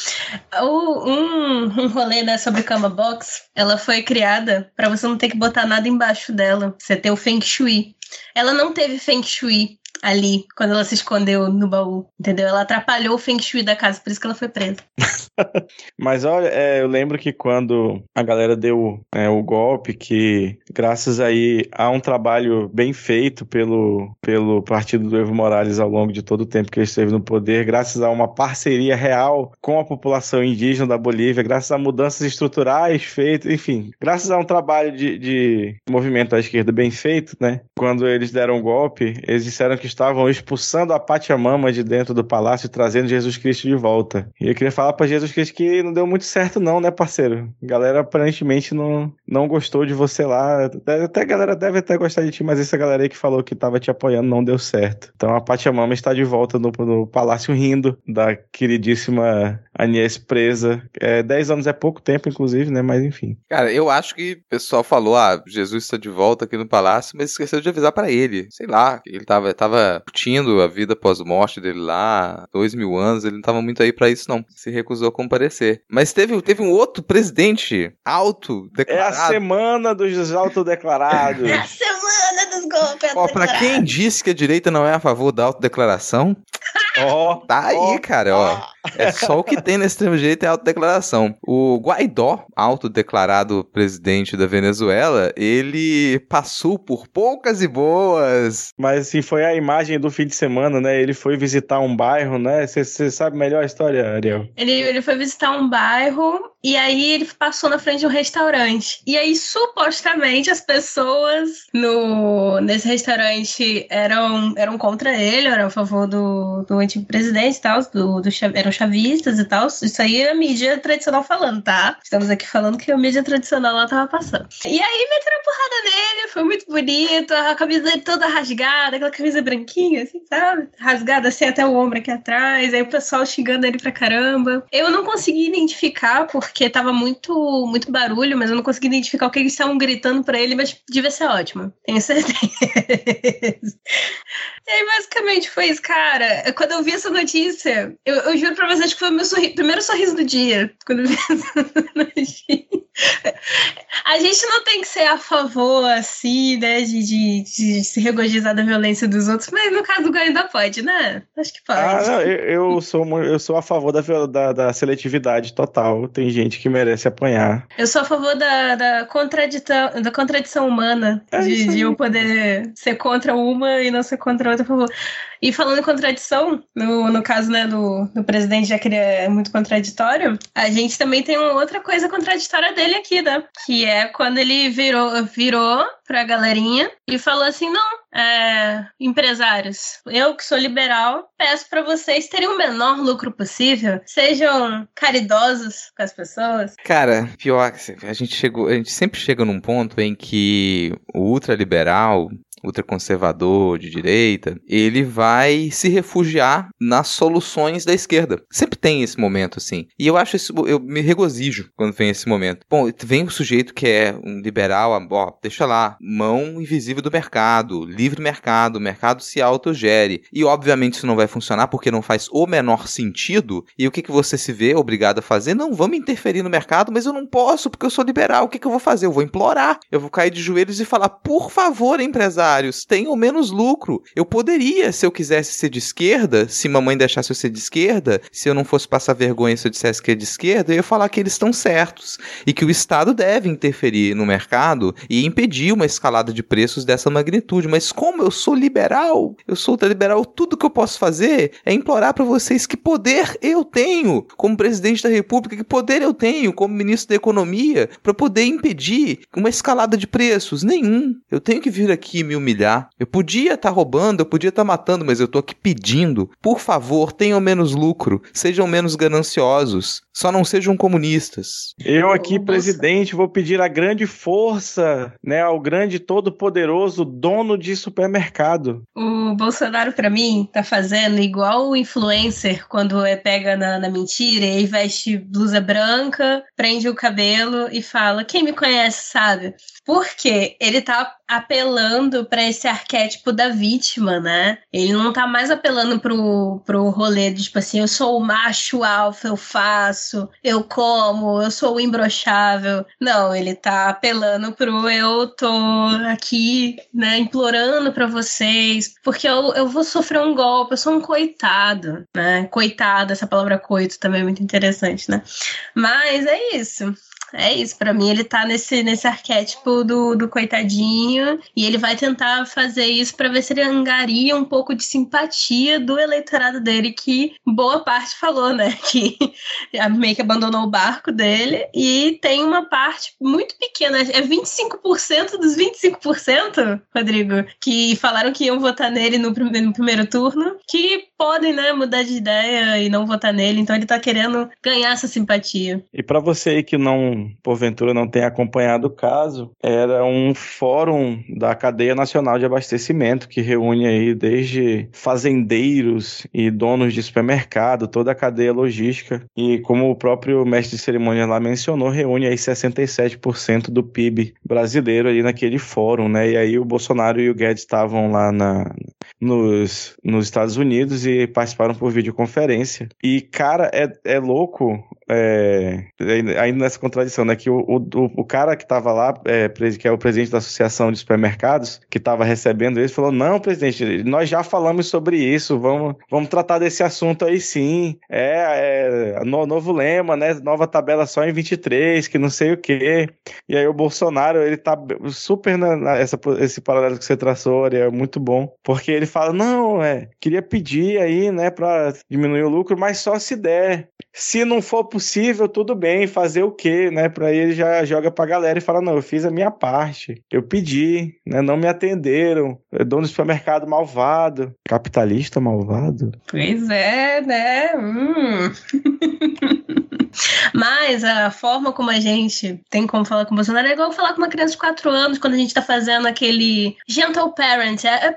O- um, um rolê né, sobre cama box, ela foi criada para você não ter que botar nada embaixo dela. Você ter o Feng Shui. Ela não teve Feng Shui ali quando ela se escondeu no baú, entendeu? Ela atrapalhou o Feng Shui da casa, por isso que ela foi presa. Mas olha, é, eu lembro que quando a galera deu é, o golpe, que graças aí a um trabalho bem feito pelo, pelo partido do Evo Morales ao longo de todo o tempo que ele esteve no poder, graças a uma parceria real com a população indígena da Bolívia, graças a mudanças estruturais feitas, enfim, graças a um trabalho de, de movimento à esquerda bem feito, né? Quando eles deram o golpe, eles disseram que estavam expulsando a Pachamama de dentro do palácio trazendo Jesus Cristo de volta. E eu queria falar pra Jesus Cristo que não deu muito certo não, né, parceiro? A galera aparentemente não, não gostou de você lá. Até a galera deve até gostar de ti, mas essa galera aí que falou que tava te apoiando não deu certo. Então a Pachamama está de volta no, no palácio rindo da queridíssima Anies presa. É, 10 anos é pouco tempo, inclusive, né? Mas enfim. Cara, eu acho que o pessoal falou, ah, Jesus está de volta aqui no palácio, mas esqueceu de avisar pra ele. Sei lá, ele tava, tava curtindo a vida pós-morte dele lá, dois mil anos, ele não tava muito aí pra isso não. Se recusou a comparecer. Mas teve, teve um outro presidente É a auto-declarado. semana dos autodeclarados. É a semana dos golpes. Ó, pra quem disse que a direita não é a favor da autodeclaração, Ó, tá aí, ó, cara, ó. É só o que tem nesse extremo direito é autodeclaração. O Guaidó, autodeclarado presidente da Venezuela, ele passou por poucas e boas. Mas assim, foi a imagem do fim de semana, né? Ele foi visitar um bairro, né? Você sabe melhor a história, Ariel? Ele, ele foi visitar um bairro e aí ele passou na frente de um restaurante. E aí, supostamente, as pessoas no, nesse restaurante eram, eram contra ele, eram a favor do, do antigo presidente e tal, do, do, eram chavistas e tal. Isso aí é a mídia tradicional falando, tá? Estamos aqui falando que a mídia tradicional lá tava passando. E aí meteram a porrada nele, foi muito bonito, a camisa toda rasgada, aquela camisa branquinha, assim, sabe? Rasgada assim até o ombro aqui atrás, aí o pessoal xingando ele pra caramba. Eu não consegui identificar porque tava muito, muito barulho, mas eu não consegui identificar o que eles estavam gritando pra ele, mas devia ser ótimo, tenho certeza. E aí, basicamente, foi isso, cara. Quando eu vi essa notícia, eu, eu juro pra vocês que foi o meu sorri- primeiro sorriso do dia. Quando eu vi essa notícia. A gente não tem que ser a favor, assim, né, de, de, de se regozijar da violência dos outros, mas no caso do ainda pode, né? Acho que pode. Ah, não, eu, eu sou, eu sou a favor da, da, da seletividade total. Tem gente que merece apanhar. Eu sou a favor da, da, contradição, da contradição humana, É de, de eu poder ser contra uma e não ser contra outra a favor. E falando em contradição, no, no caso né, do, do presidente, já que ele é muito contraditório, a gente também tem uma outra coisa contraditória dele aqui, né? Que é quando ele virou, virou pra galerinha e falou assim: não, é, empresários, eu que sou liberal, peço pra vocês terem o menor lucro possível, sejam caridosos com as pessoas. Cara, pior que a gente chegou, a gente sempre chega num ponto em que o ultraliberal ultraconservador, de direita, ele vai se refugiar nas soluções da esquerda. Sempre tem esse momento, assim. E eu acho isso, eu me regozijo quando vem esse momento. Bom, vem o sujeito que é um liberal, ó, deixa lá, mão invisível do mercado, livre mercado, o mercado se autogere. E obviamente isso não vai funcionar porque não faz o menor sentido. E o que, que você se vê obrigado a fazer? Não, vamos interferir no mercado, mas eu não posso porque eu sou liberal. O que, que eu vou fazer? Eu vou implorar. Eu vou cair de joelhos e falar, por favor, empresários, tenham menos lucro. Eu poderia, se eu quisesse ser de esquerda, se mamãe deixasse eu ser de esquerda, se eu não fosse passar vergonha se eu dissesse que é de esquerda, eu ia falar que eles estão certos e que o Estado deve interferir no mercado e impedir uma escalada de preços dessa magnitude. Mas como eu sou liberal, eu sou ultraliberal, tudo que eu posso fazer é implorar para vocês que poder eu tenho como presidente da República, que poder eu tenho como ministro da Economia para poder impedir uma escalada de preços. Nenhum. Eu tenho que vir aqui me humilhar. Eu podia estar tá roubando, eu podia estar tá matando, mas eu tô aqui pedindo, por favor, tenham menos lucro, sejam menos gananciosos, só não sejam comunistas. Eu aqui, presidente, vou pedir a grande força, né, ao grande todo-poderoso dono de supermercado. O Bolsonaro, para mim, tá fazendo igual o influencer quando é pega na, na mentira e veste blusa branca, prende o cabelo e fala: Quem me conhece sabe. Porque ele tá apelando para esse arquétipo da vítima, né? Ele não tá mais apelando pro, pro rolê de tipo assim, eu sou o macho alfa, eu faço, eu como, eu sou o imbrochável. Não, ele tá apelando pro eu tô aqui, né, implorando para vocês, porque eu, eu vou sofrer um golpe, eu sou um coitado, né? Coitado, essa palavra coito também é muito interessante, né? Mas é isso. É isso, para mim ele tá nesse, nesse arquétipo do, do coitadinho e ele vai tentar fazer isso para ver se ele angaria um pouco de simpatia do eleitorado dele, que boa parte falou, né? Que meio que abandonou o barco dele e tem uma parte muito pequena, é 25% dos 25%, Rodrigo, que falaram que iam votar nele no, no primeiro turno, que podem, né, mudar de ideia e não votar nele, então ele tá querendo ganhar essa simpatia. E para você aí que não porventura não tenha acompanhado o caso, era um fórum da cadeia nacional de abastecimento que reúne aí desde fazendeiros e donos de supermercado, toda a cadeia logística e como o próprio mestre de cerimônia lá mencionou, reúne aí 67% do PIB brasileiro ali naquele fórum, né? E aí o Bolsonaro e o Guedes estavam lá na, nos, nos Estados Unidos e participaram por videoconferência. E, cara, é, é louco, é, ainda nessa contradição, né? Que o, o, o cara que estava lá, é, que é o presidente da Associação de Supermercados, que estava recebendo isso, falou: Não, presidente, nós já falamos sobre isso, vamos, vamos tratar desse assunto aí sim. É, é no, novo lema, né? Nova tabela só em 23, que não sei o quê. E aí o Bolsonaro, ele tá super na, na essa, esse paralelo que você traçou, é muito bom, porque ele fala: não, é, queria pedir aí, né, para diminuir o lucro, mas só se der. Se não for possível, tudo bem, fazer o quê, né? Para ele já joga pra galera e fala: não, eu fiz a minha parte, eu pedi, né? Não me atenderam. É dono do supermercado malvado, capitalista malvado. Pois é, né? Hum. Mas a forma como a gente tem como falar com o Bolsonaro é igual falar com uma criança de 4 anos quando a gente tá fazendo aquele gentle parent. É, é,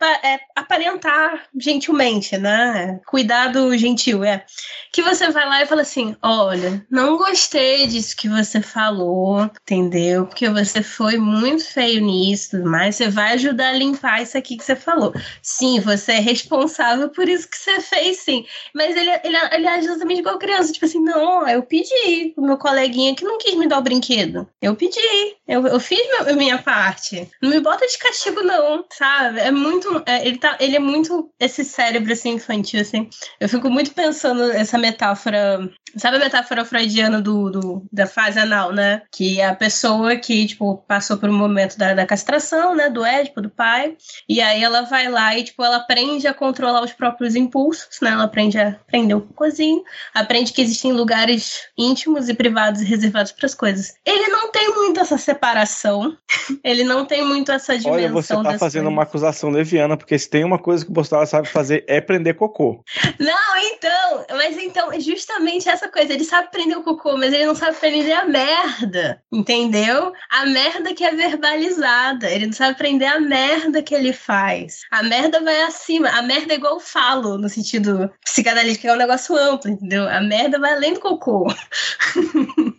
é, é aparentar gentilmente, né? Cuidado gentil, é. Que você vai lá e fala assim: olha, não gostei disso que você falou, entendeu? Porque você foi muito feio nisso, mas você vai ajudar a limpar isso aqui que você falou. Sim, você é responsável por isso que você fez, sim. Mas ele, ele, ele age exatamente igual criança, tipo assim, não, eu pedi o meu coleguinha que não quis me dar o brinquedo. Eu pedi. Eu, eu fiz a minha parte. Não me bota de castigo, não, sabe? É muito. É, ele, tá, ele é muito esse cérebro assim, infantil, assim. Eu fico muito pensando essa metáfora. Sabe a metáfora freudiana do, do, da fase anal, né? Que é a pessoa que, tipo, passou por um momento da, da castração, né? Do Édipo, do pai. E aí ela vai lá e, tipo, ela aprende a controlar os próprios impulsos, né? Ela aprende a prender um cozinho, aprende que existem lugares íntimos e privados e reservados para as coisas. Ele não tem muito essa separação, ele não tem muito essa dimensão. Olha, você tá fazendo coisas. uma acusação leviana, porque se tem uma coisa que o Bolsonaro sabe fazer é prender cocô. Não, então, mas então, justamente essa essa coisa, ele sabe prender o cocô, mas ele não sabe prender a merda, entendeu? A merda que é verbalizada, ele não sabe prender a merda que ele faz. A merda vai acima, a merda é igual falo, no sentido psicanalítico, é um negócio amplo, entendeu? A merda vai além do cocô.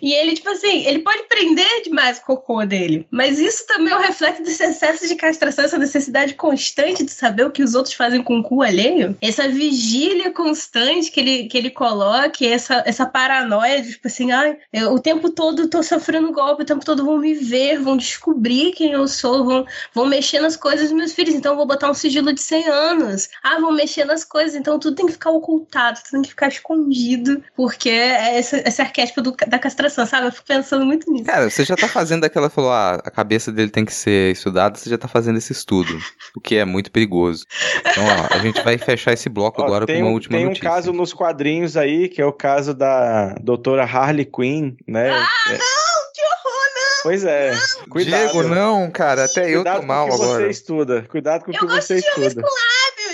E ele, tipo assim, ele pode prender demais o cocô dele. Mas isso também é um reflexo desse excesso de castração, essa necessidade constante de saber o que os outros fazem com o cu alheio. Essa vigília constante que ele, que ele coloca, essa, essa paranoia de, tipo assim, ai, eu, o tempo todo tô sofrendo golpe, o tempo todo vão me ver, vão descobrir quem eu sou, vão, vão mexer nas coisas dos meus filhos, então vou botar um sigilo de 100 anos. Ah, vão mexer nas coisas, então tudo tem que ficar ocultado, tudo tem que ficar escondido, porque é esse, esse arquétipo do, da castração, sabe? Eu fico pensando muito nisso. Cara, você já tá fazendo aquela, falou, ah, a cabeça dele tem que ser estudada, você já tá fazendo esse estudo, o que é muito perigoso. Então, ó, a gente vai fechar esse bloco Ó, agora com tem uma um, última tem um notícia. caso nos quadrinhos aí, que é o caso da doutora Harley Quinn, né? Ah, É- não! Que horror, não! Pois é. Cuidado. Diego, não, cara, até eu Cuidado tô mal com o que agora. você estuda. Cuidado com o Eu que gosto você estuda. com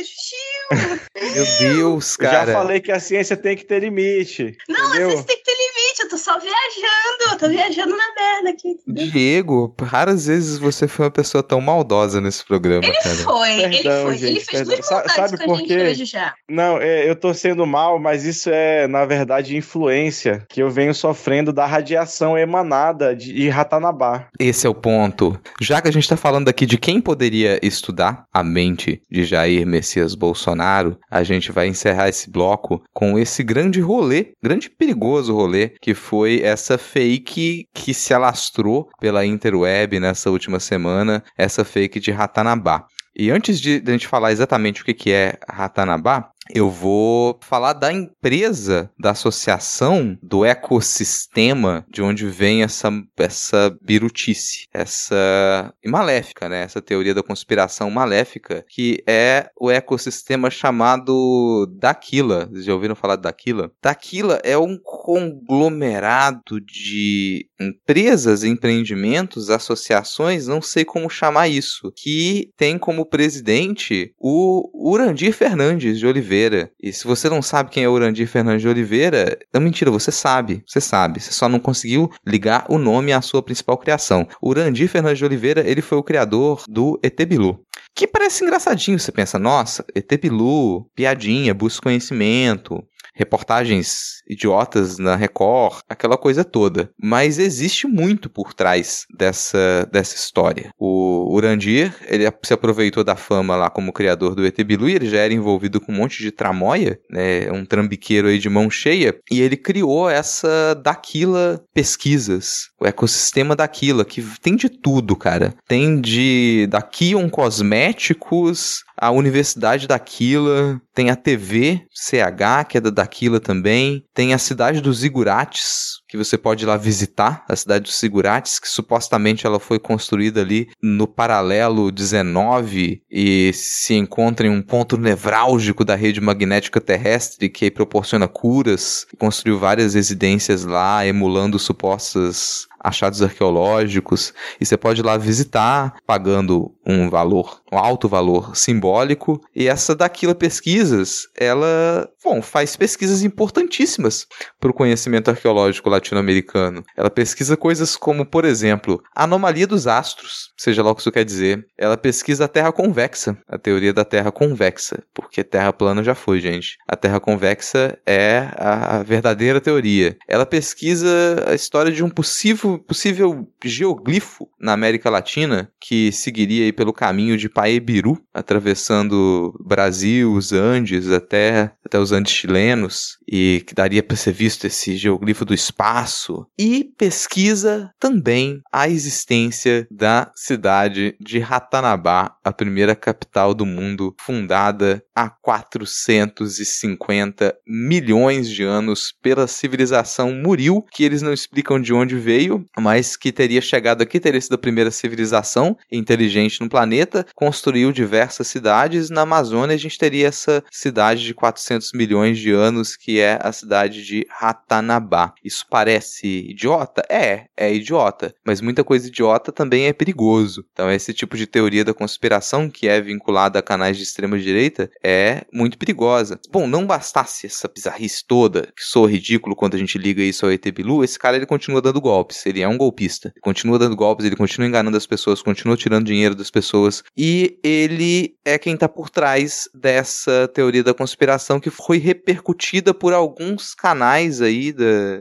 tio! Meu Deus, Eu cara. já falei que a ciência tem que ter limite. Não, entendeu? às vezes tem que ter limite, eu tô só viajando, tô viajando na merda aqui. Diego, raras vezes você foi uma pessoa tão maldosa nesse programa, cara. Foi, ele Perdão, foi. ele gente, fez perdão. duas Sa- sabe com a por gente quê? hoje já. Não, é, eu tô sendo mal, mas isso é, na verdade, influência que eu venho sofrendo da radiação emanada de, de Ratanabá. Esse é o ponto. Já que a gente tá falando aqui de quem poderia estudar a mente de Jair Messias Bolsonaro, a gente vai encerrar esse bloco com esse grande rolê, grande e perigoso rolê, que foi essa fake que se alastrou pela interweb nessa última semana, essa fake de Ratanabá. E antes de, de a gente falar exatamente o que, que é Ratanabá, eu vou falar da empresa, da associação, do ecossistema de onde vem essa, essa birutice, essa maléfica, né? Essa teoria da conspiração maléfica, que é o ecossistema chamado Daquila. Vocês já ouviram falar Daquila? Daquila é um conglomerado de empresas, empreendimentos, associações, não sei como chamar isso, que tem como presidente o Urandir Fernandes de Oliveira. E se você não sabe quem é Urandir Fernandes de Oliveira, é mentira, você sabe, você sabe, você só não conseguiu ligar o nome à sua principal criação. Urandir Fernandes de Oliveira, ele foi o criador do ET Bilu. Que parece engraçadinho, você pensa, nossa, ET Bilu, piadinha, busca conhecimento, reportagens idiotas na Record, aquela coisa toda. Mas existe muito por trás dessa, dessa história. O Urandir, ele se aproveitou da fama lá como criador do ET Bilu e ele já era envolvido com um monte de tramóia, né, um trambiqueiro aí de mão cheia, e ele criou essa Daquila Pesquisas, o ecossistema Daquila, que tem de tudo, cara. Tem de Daquion Cosméticos, a Universidade Daquila, tem a TV CH, que é da Daquila também, tem a cidade dos Zigurates, que você pode ir lá visitar, a cidade dos Zigurates, que supostamente ela foi construída ali no paralelo 19 e se encontra em um ponto nevrálgico da rede magnética terrestre que proporciona curas, construiu várias residências lá, emulando supostas achados arqueológicos, e você pode ir lá visitar pagando um valor, um alto valor simbólico, e essa Daquila Pesquisas, ela, bom, faz pesquisas importantíssimas para o conhecimento arqueológico latino-americano. Ela pesquisa coisas como, por exemplo, a anomalia dos astros, seja lá o que isso quer dizer. Ela pesquisa a Terra convexa, a teoria da Terra convexa, porque Terra plana já foi, gente. A Terra convexa é a verdadeira teoria. Ela pesquisa a história de um possível, possível geoglifo na América Latina que seguiria aí pelo caminho de Paebiru, atravessando Brasil, os Andes até, até os Andes chilenos e que daria para ser visto esse geoglifo do espaço. E pesquisa também a existência da cidade de Ratanabá, a primeira capital do mundo, fundada há 450 milhões de anos pela civilização Muril, que eles não explicam de onde veio, Mas que teria chegado aqui, teria sido a primeira civilização inteligente no planeta, construiu diversas cidades. Na Amazônia, a gente teria essa cidade de 400 milhões de anos, que é a cidade de Ratanabá. Isso parece idiota? É, é idiota, mas muita coisa idiota também é perigoso. Então, esse tipo de teoria da conspiração, que é vinculada a canais de extrema-direita, é muito perigosa. Bom, não bastasse essa bizarrice toda, que soa ridículo quando a gente liga isso ao ET Bilu, esse cara ele continua dando golpes, ele é um golpista. Ele continua dando golpes, ele continua enganando as pessoas, continua tirando dinheiro das pessoas, e ele é quem está por trás dessa teoria da conspiração que foi repercutida por alguns canais aí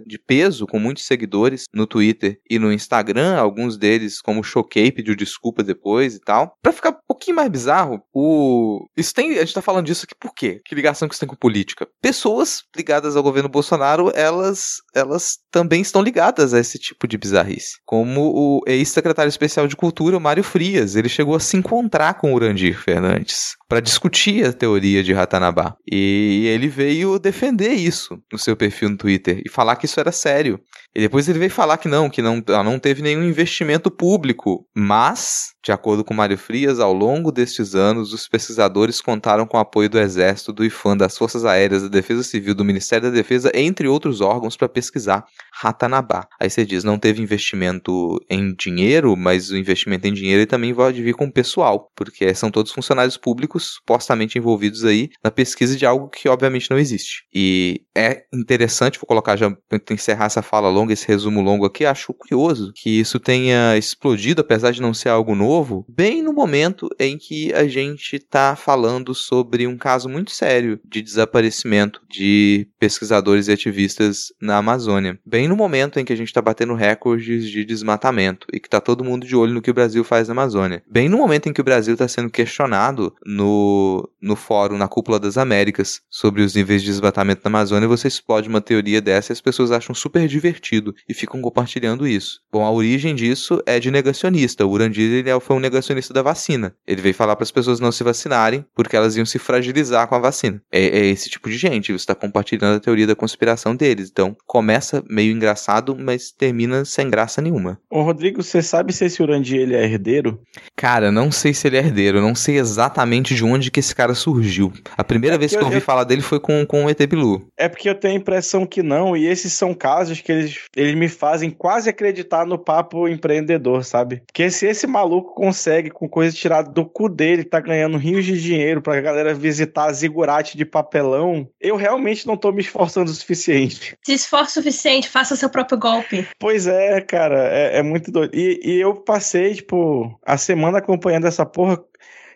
de peso, com muitos seguidores no Twitter e no Instagram, alguns deles como Choquei pediu desculpa depois e tal. Para ficar um pouquinho mais bizarro, o isso tem, a gente tá falando disso aqui por quê? Que ligação que isso tem com política? Pessoas ligadas ao governo Bolsonaro, elas elas também estão ligadas a esse tipo de bizarrice. Como o ex-secretário especial de Cultura, Mário Frias, ele chegou a se encontrar com Urandir Fernandes para discutir a teoria de Ratanabá. E ele veio defender isso no seu perfil no Twitter e falar que isso era sério. E depois ele veio falar que não, que não, não teve nenhum investimento público. Mas, de acordo com Mário Frias, ao longo destes anos, os pesquisadores contaram com o apoio do Exército, do IFAM, das Forças Aéreas, da Defesa Civil, do Ministério da Defesa, entre outros órgãos, para pesquisar Ratanabá. Aí você diz, não teve investimento em dinheiro, mas o investimento em dinheiro também pode vir com o pessoal, porque são todos funcionários públicos supostamente envolvidos aí na pesquisa de algo que obviamente não existe. E é interessante, vou colocar já para encerrar essa fala longa, esse resumo longo aqui, acho curioso que isso tenha explodido, apesar de não ser algo novo, bem no momento em que a gente está falando sobre um caso muito sério de desaparecimento de pesquisadores e ativistas na Amazônia. Bem no momento em que a gente está batendo recordes de desmatamento e que está todo mundo de olho no que o Brasil faz na Amazônia. Bem no momento em que o Brasil está sendo questionado no, no fórum, na Cúpula das Américas, sobre os níveis de desmatamento na Amazônia, você explode uma teoria dessa e as pessoas acham super divertido e ficam compartilhando isso. Bom, a origem disso é de negacionista. O ele é, foi um negacionista da vacina. Ele veio falar para as pessoas não se vacinarem porque elas iam se fragilizar com a vacina. É, é esse tipo de gente. Você está compartilhando a teoria da conspiração deles. Então, começa meio engraçado, mas termina sem graça nenhuma. Ô, Rodrigo, você sabe se esse Urandir ele é herdeiro? Cara, não sei se ele é herdeiro. Não sei exatamente de onde que esse cara surgiu. A primeira é vez que eu, eu ouvi eu... falar dele foi com, com o ET Bilu. É porque eu tenho a impressão que não, e esses são casos que eles, eles me fazem quase acreditar no papo empreendedor, sabe? Porque se esse maluco consegue, com coisa tirada do cu dele, tá ganhando rios de dinheiro pra galera visitar a zigurate de papelão, eu realmente não tô me esforçando o suficiente. Se esforce o suficiente, faça seu próprio golpe. Pois é, cara, é, é muito doido. E, e eu passei, tipo, a semana acompanhando essa porra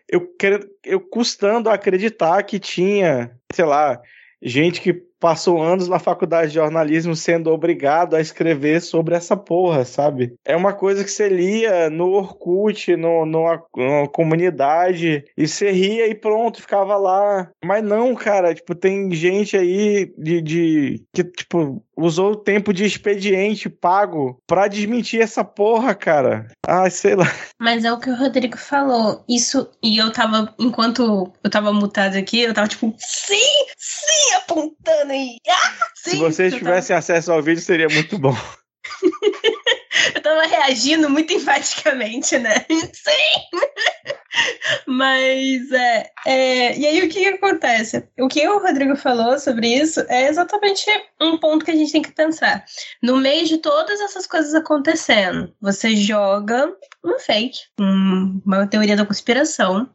eu, quero, eu custando acreditar que tinha, sei lá, gente que passou anos na faculdade de jornalismo sendo obrigado a escrever sobre essa porra, sabe? É uma coisa que você lia no Orkut, no, numa, numa comunidade, e você ria e pronto, ficava lá. Mas não, cara, tipo, tem gente aí de, de que, tipo, usou o tempo de expediente pago pra desmentir essa porra, cara. Ah, sei lá. Mas é o que o Rodrigo falou. Isso, e eu tava, enquanto eu tava mutado aqui, eu tava tipo, sim, sim, apontando Ah, sim. Se vocês tivessem tava... acesso ao vídeo, seria muito bom. eu tava reagindo muito enfaticamente, né? Sim! Mas é, é, E aí o que, que, acontece? O que o Rodrigo falou sobre isso é exatamente um ponto que a gente tem que pensar. No meio de todas essas coisas acontecendo, você joga um fake, um, uma teoria da conspiração,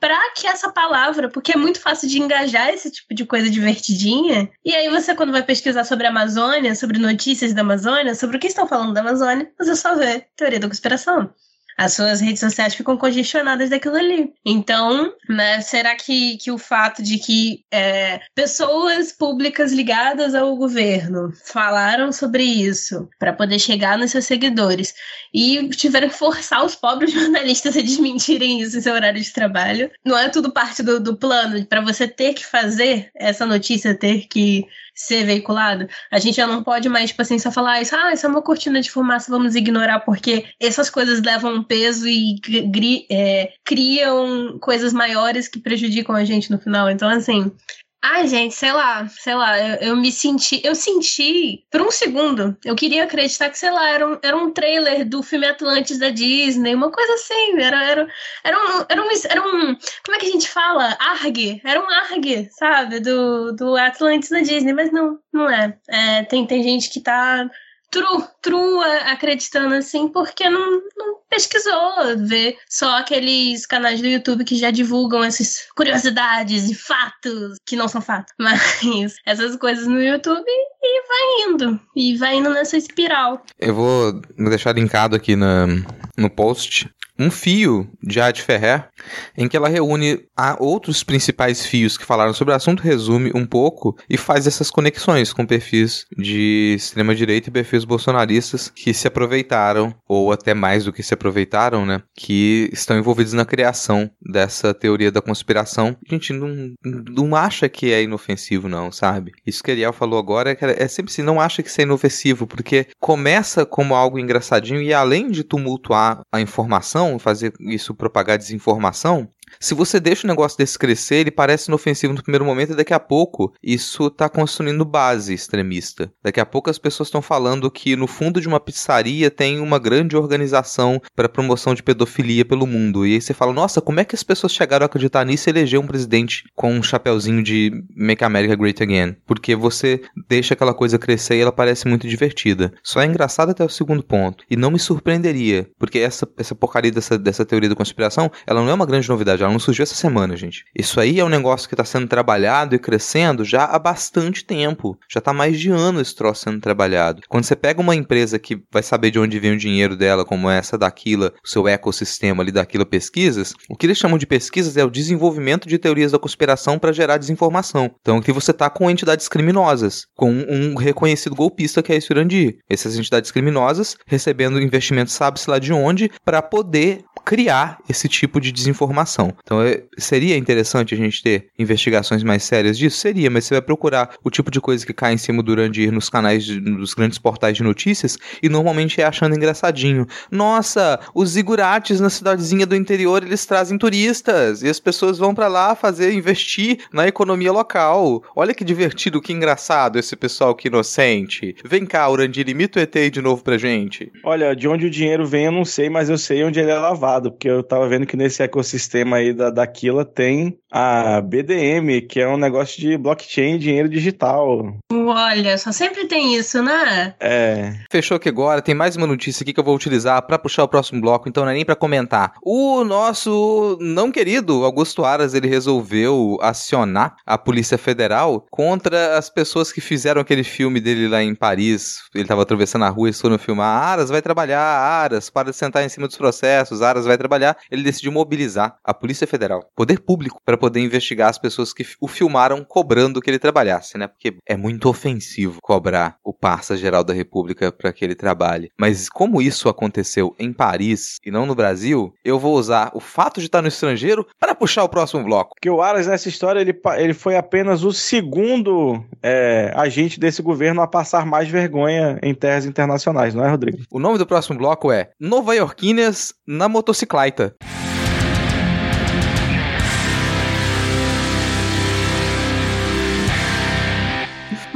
para que essa palavra, porque é muito fácil de engajar esse tipo de coisa divertidinha. E aí você, quando vai pesquisar sobre a Amazônia, sobre notícias da Amazônia, sobre o que estão falando da Amazônia, você só vê teoria da conspiração as suas redes sociais ficam congestionadas daquilo ali. Então, né, será que, que o fato de que é, pessoas públicas ligadas ao governo falaram sobre isso para poder chegar nos seus seguidores e tiveram que forçar os pobres jornalistas a desmentirem isso em seu horário de trabalho, não é tudo parte do, do plano para você ter que fazer essa notícia, ter que ser veiculado, a gente já não pode mais, tipo assim, só falar isso, ah, isso é uma cortina de fumaça, vamos ignorar, porque essas coisas levam peso e é, criam coisas maiores que prejudicam a gente no final. Então, assim, Ai, gente, sei lá, sei lá, eu, eu, me senti, eu senti, por um segundo, eu queria acreditar que, sei lá, era um, era um trailer do filme Atlantis da Disney, uma coisa assim, era, era, era, um, era, um, era um, como é que a gente fala? ARG, era um ARG, sabe, do, do Atlantis da Disney, mas não, não é. é tem, tem gente que tá true, true acreditando assim, porque não, não pesquisou, ver só aqueles canais do YouTube que já divulgam essas curiosidades e fatos, que não são fatos, mas essas coisas no YouTube e vai indo. E vai indo nessa espiral. Eu vou deixar linkado aqui na, no post um fio de Arte Ferrer, em que ela reúne outros principais fios que falaram sobre o assunto, resume um pouco e faz essas conexões com perfis de extrema-direita e perfis bolsonaristas que se aproveitaram, ou até mais do que se aproveitaram, né? Que estão envolvidos na criação dessa teoria da conspiração. A gente não, não acha que é inofensivo, não, sabe? Isso que Ariel falou agora é, que é sempre assim, não acha que isso é inofensivo, porque começa como algo engraçadinho e além de tumultuar a informação, fazer isso propagar desinformação, se você deixa o negócio desse crescer, ele parece inofensivo no primeiro momento e daqui a pouco isso está construindo base extremista. Daqui a pouco as pessoas estão falando que no fundo de uma pizzaria tem uma grande organização para promoção de pedofilia pelo mundo. E aí você fala, nossa, como é que as pessoas chegaram a acreditar nisso e eleger um presidente com um chapéuzinho de Make America Great Again? Porque você deixa aquela coisa crescer e ela parece muito divertida. Só é engraçado até o segundo ponto. E não me surpreenderia, porque essa, essa porcaria dessa, dessa teoria da conspiração, ela não é uma grande novidade ela não surgiu essa semana, gente. Isso aí é um negócio que está sendo trabalhado e crescendo já há bastante tempo. Já está mais de ano esse troço sendo trabalhado. Quando você pega uma empresa que vai saber de onde vem o dinheiro dela, como essa daquila, o seu ecossistema ali daquilo pesquisas, o que eles chamam de pesquisas é o desenvolvimento de teorias da conspiração para gerar desinformação. Então aqui você está com entidades criminosas, com um reconhecido golpista que é esse Urandi. Essas entidades criminosas recebendo investimentos sabe-se lá de onde para poder criar esse tipo de desinformação. Então, é, seria interessante a gente ter investigações mais sérias disso? Seria, mas você vai procurar o tipo de coisa que cai em cima durante ir nos canais, de, nos grandes portais de notícias e normalmente é achando engraçadinho. Nossa, os zigurates na cidadezinha do interior eles trazem turistas e as pessoas vão para lá fazer, investir na economia local. Olha que divertido, que engraçado esse pessoal que inocente. Vem cá, Urandir, imita o ET de novo pra gente. Olha, de onde o dinheiro vem eu não sei, mas eu sei onde ele é lavado porque eu tava vendo que nesse ecossistema aí da Daquila tem a BDM, que é um negócio de blockchain e dinheiro digital. Olha, só sempre tem isso, né? É. Fechou aqui agora, tem mais uma notícia aqui que eu vou utilizar para puxar o próximo bloco, então não é nem para comentar. O nosso não querido Augusto Aras, ele resolveu acionar a Polícia Federal contra as pessoas que fizeram aquele filme dele lá em Paris. Ele tava atravessando a rua e foram filmar. Aras vai trabalhar, Aras, para de sentar em cima dos processos, Aras vai trabalhar. Ele decidiu mobilizar a Polícia Federal, poder público, para poder investigar as pessoas que o filmaram cobrando que ele trabalhasse, né? Porque é muito ofensivo cobrar o parça geral da República para que ele trabalhe. Mas como isso aconteceu em Paris e não no Brasil, eu vou usar o fato de estar no estrangeiro para puxar o próximo bloco. Que o Aras nessa história ele, ele foi apenas o segundo é, agente desse governo a passar mais vergonha em terras internacionais, não é, Rodrigo? O nome do próximo bloco é Nova Yorkinas na motocicleta.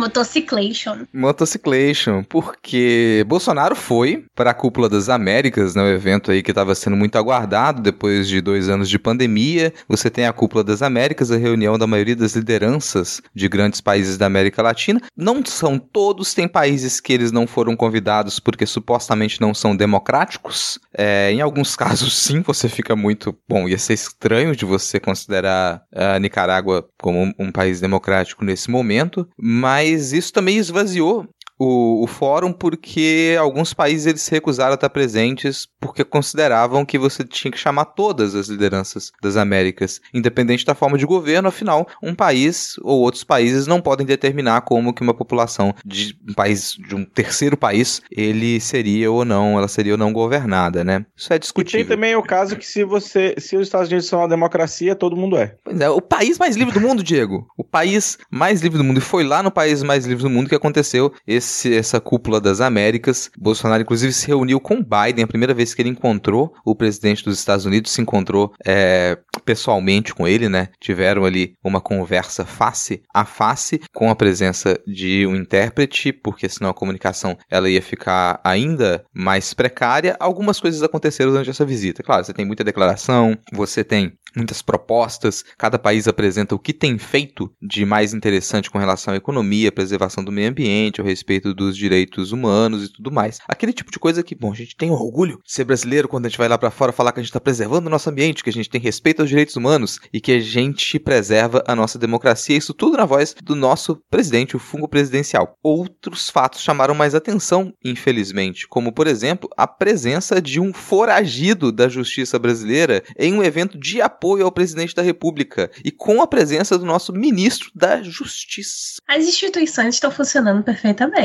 Motociclation. Motociclation, porque Bolsonaro foi para a Cúpula das Américas, né, o evento aí que estava sendo muito aguardado depois de dois anos de pandemia. Você tem a Cúpula das Américas, a reunião da maioria das lideranças de grandes países da América Latina. Não são todos, tem países que eles não foram convidados porque supostamente não são democráticos. É, em alguns casos, sim, você fica muito. Bom, ia ser estranho de você considerar a Nicarágua como um país democrático nesse momento, mas mas isso também esvaziou o, o, fórum porque alguns países eles se recusaram a estar presentes porque consideravam que você tinha que chamar todas as lideranças das Américas, independente da forma de governo, afinal, um país ou outros países não podem determinar como que uma população de um país de um terceiro país, ele seria ou não, ela seria ou não governada, né? Isso é discutível. E tem também o caso que se você, se os Estados Unidos são uma democracia, todo mundo é. Pois é, o país mais livre do mundo, Diego. O país mais livre do mundo e foi lá no país mais livre do mundo que aconteceu esse esse, essa cúpula das Américas. Bolsonaro, inclusive, se reuniu com Biden, a primeira vez que ele encontrou o presidente dos Estados Unidos, se encontrou é, pessoalmente com ele, né? Tiveram ali uma conversa face a face, com a presença de um intérprete, porque senão a comunicação ela ia ficar ainda mais precária. Algumas coisas aconteceram durante essa visita. Claro, você tem muita declaração, você tem muitas propostas, cada país apresenta o que tem feito de mais interessante com relação à economia, preservação do meio ambiente, ao respeito dos direitos humanos e tudo mais. Aquele tipo de coisa que, bom, a gente tem orgulho de ser brasileiro quando a gente vai lá para fora falar que a gente está preservando o nosso ambiente, que a gente tem respeito aos direitos humanos e que a gente preserva a nossa democracia, isso tudo na voz do nosso presidente, o fungo presidencial. Outros fatos chamaram mais atenção, infelizmente, como por exemplo, a presença de um foragido da justiça brasileira em um evento de apoio ao presidente da República e com a presença do nosso ministro da Justiça. As instituições estão funcionando perfeitamente.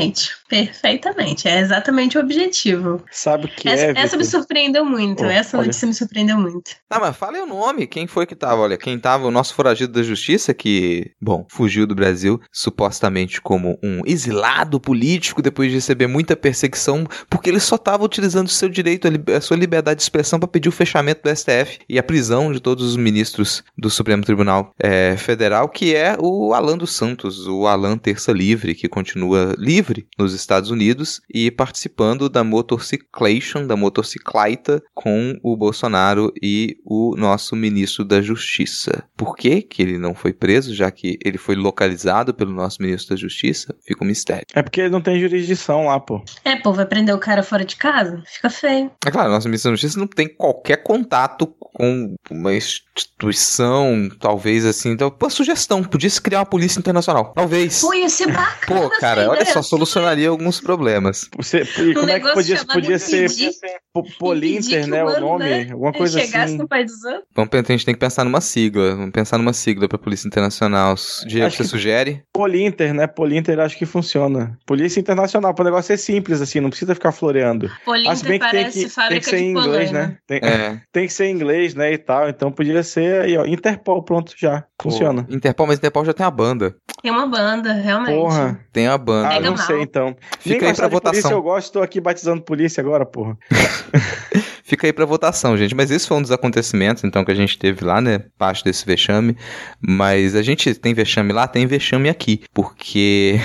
Perfeitamente. É exatamente o objetivo. Sabe o que essa, é? Essa me surpreendeu muito. Oh, essa olha. notícia me surpreendeu muito. Ah, mas fala aí o nome. Quem foi que tava? Olha, quem tava, o nosso foragido da justiça, que, bom, fugiu do Brasil, supostamente como um exilado político, depois de receber muita perseguição, porque ele só tava utilizando o seu direito, a, sua liberdade de expressão para pedir o fechamento do STF e a prisão de todos os ministros do Supremo Tribunal eh, Federal, que é o Alan dos Santos, o Alan Terça Livre, que continua livre nos Estados Unidos e participando da motorciclation, da motocicleta com o Bolsonaro e o nosso ministro da Justiça. Por que que ele não foi preso, já que ele foi localizado pelo nosso ministro da Justiça? Fica um mistério. É porque ele não tem jurisdição lá, pô. É, pô, vai prender o cara fora de casa? Fica feio. É claro, nosso ministro da Justiça não tem qualquer contato com uma instituição, talvez assim. Então, pô, sugestão, podia se criar uma polícia internacional. Talvez. Pô, ia ser bacana. Pô, cara, olha ideia. só, solucionaria alguns problemas. Você, e como é que podia, podia ser Polinter, né? O nome? né, Alguma Ele coisa chegasse assim. no país dos outros. Vamos, pensar- a gente tem que pensar numa sigla. Vamos pensar numa sigla pra Polícia Internacional. Diego, Acho você que- sugere? Polinter, né? Polinter acho que funciona. Polícia Internacional, para o negócio ser simples, assim, não precisa ficar floreando. Ah, Polinter que tem parece que, tem fábrica que ser de em inglês, né? Tem, É. tem que ser em inglês, né? E tal. Então podia ser aí, ó. Interpol, pronto, já. Funciona. Pô, Interpol, mas Interpol já tem a banda. Tem uma banda, realmente. Porra. Tem a banda. Ah, não mal. sei então. Fica Nem aí pra de polícia votação. eu gosto, tô aqui batizando polícia agora, porra. Fica aí pra votação, gente. Mas esse foi um dos acontecimentos, então, que a gente teve lá, né? Parte desse vexame. Mas a gente tem vexame lá, tem vexame aqui. Porque.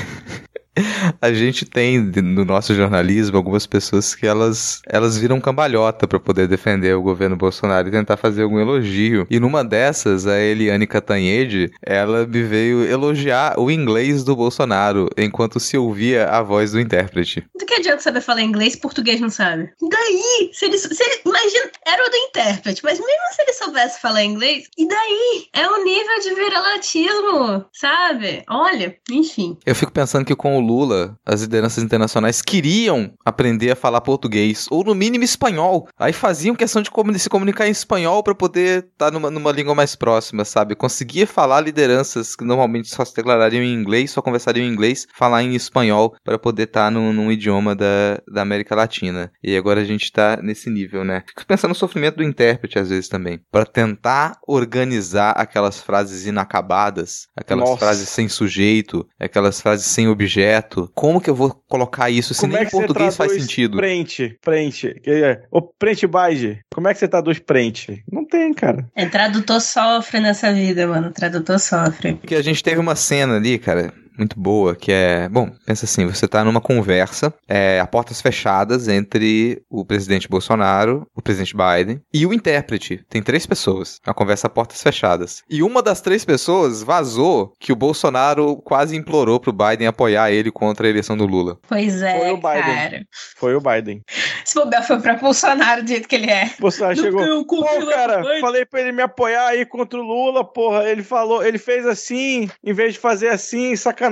A gente tem no nosso jornalismo algumas pessoas que elas, elas viram cambalhota pra poder defender o governo Bolsonaro e tentar fazer algum elogio. E numa dessas, a Eliane Catanhede, ela me veio elogiar o inglês do Bolsonaro enquanto se ouvia a voz do intérprete. Do que adianta saber falar inglês e português não sabe? E daí? Se ele, se ele- imagina, era o do intérprete, mas mesmo se ele soubesse falar inglês, e daí? É o nível de viralatismo, sabe? Olha, enfim. Eu fico pensando que com o Lula, as lideranças internacionais queriam aprender a falar português, ou no mínimo espanhol. Aí faziam questão de se comunicar em espanhol para poder estar numa, numa língua mais próxima, sabe? Conseguia falar lideranças que normalmente só se declarariam em inglês, só conversariam em inglês, falar em espanhol para poder estar num, num idioma da, da América Latina. E agora a gente tá nesse nível, né? Fico pensando no sofrimento do intérprete às vezes também, para tentar organizar aquelas frases inacabadas, aquelas Nossa. frases sem sujeito, aquelas frases sem objeto. Como que eu vou colocar isso se Como nem é em português faz sentido? Prente, prente. Que é, O prente bage. Como é que você traduz prente? Não tem, cara. É, tradutor sofre nessa vida, mano. Tradutor sofre. Porque a gente teve uma cena ali, cara, muito boa, que é. Bom, pensa assim: você tá numa conversa, é, a portas fechadas entre o presidente Bolsonaro, o presidente Biden e o intérprete. Tem três pessoas. A conversa a portas fechadas. E uma das três pessoas vazou que o Bolsonaro quase implorou pro Biden apoiar ele contra a eleição do Lula. Pois é, Foi o Biden. cara. Foi o Biden. Se bobear foi pra Bolsonaro do jeito que ele é. Bolsonaro Não chegou. Pô, cara, mãe." falei pra ele me apoiar aí contra o Lula, porra. Ele falou, ele fez assim, em vez de fazer assim, sacanagem,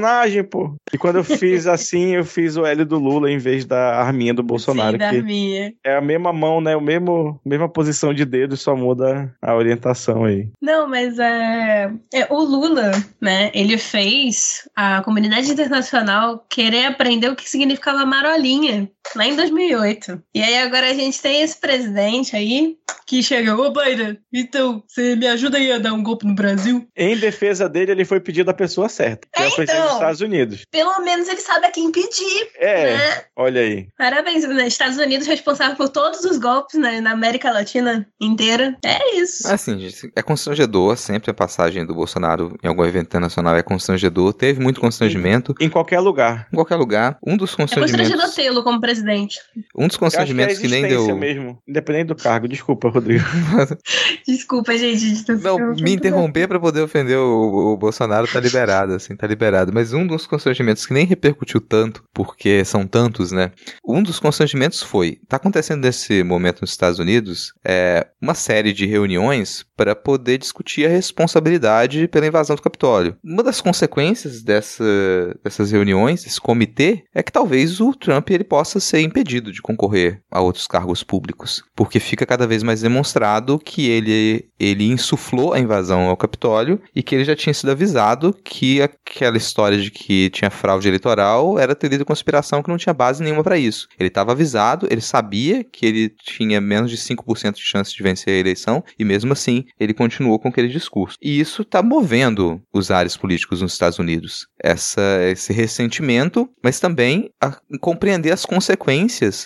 pô. E quando eu fiz assim, eu fiz o L do Lula em vez da arminha do Bolsonaro. Sim, da arminha. é a mesma mão, né? O mesmo, mesma posição de dedo, só muda a orientação aí. Não, mas é, é, o Lula, né? Ele fez a comunidade internacional querer aprender o que significava marolinha. Lá em 2008. E aí agora a gente tem esse presidente aí que chega, ô Biden, então, você me ajuda aí a dar um golpe no Brasil? Em defesa dele, ele foi pedido a pessoa certa, que é, é o presidente dos então. Estados Unidos. Pelo menos ele sabe a quem pedir. É, né? olha aí. Parabéns, né? Estados Unidos responsável por todos os golpes né, na América Latina inteira. É isso. Assim, gente, é constrangedor sempre a passagem do Bolsonaro em algum evento internacional é constrangedor. Teve muito constrangimento. Em qualquer lugar. Em qualquer lugar. Um dos É constrangimentos. constrangedor tê-lo como presidente. Um dos acho que é a constrangimentos que, nem deu. mesmo, independente do cargo. Desculpa, Rodrigo. Desculpa, gente. tá Não, me interromper pra poder ofender o, o Bolsonaro tá liberado, assim, tá liberado. Mas um dos constrangimentos que nem repercutiu tanto, porque são tantos, né? Um dos constrangimentos foi, tá acontecendo nesse momento nos Estados Unidos, é, uma série de reuniões para poder discutir a responsabilidade pela invasão do Capitólio. Uma das consequências dessa, dessas reuniões, desse comitê, é que talvez o Trump ele possa ser impedido de concorrer a outros cargos públicos, porque fica cada vez mais demonstrado que ele, ele insuflou a invasão ao Capitólio e que ele já tinha sido avisado que aquela história de que tinha fraude eleitoral era teoria de conspiração que não tinha base nenhuma para isso. Ele estava avisado, ele sabia que ele tinha menos de 5% de chance de vencer a eleição e mesmo assim ele continuou com aquele discurso. E isso está movendo os ares políticos nos Estados Unidos. Essa, esse ressentimento, mas também a compreender as consequências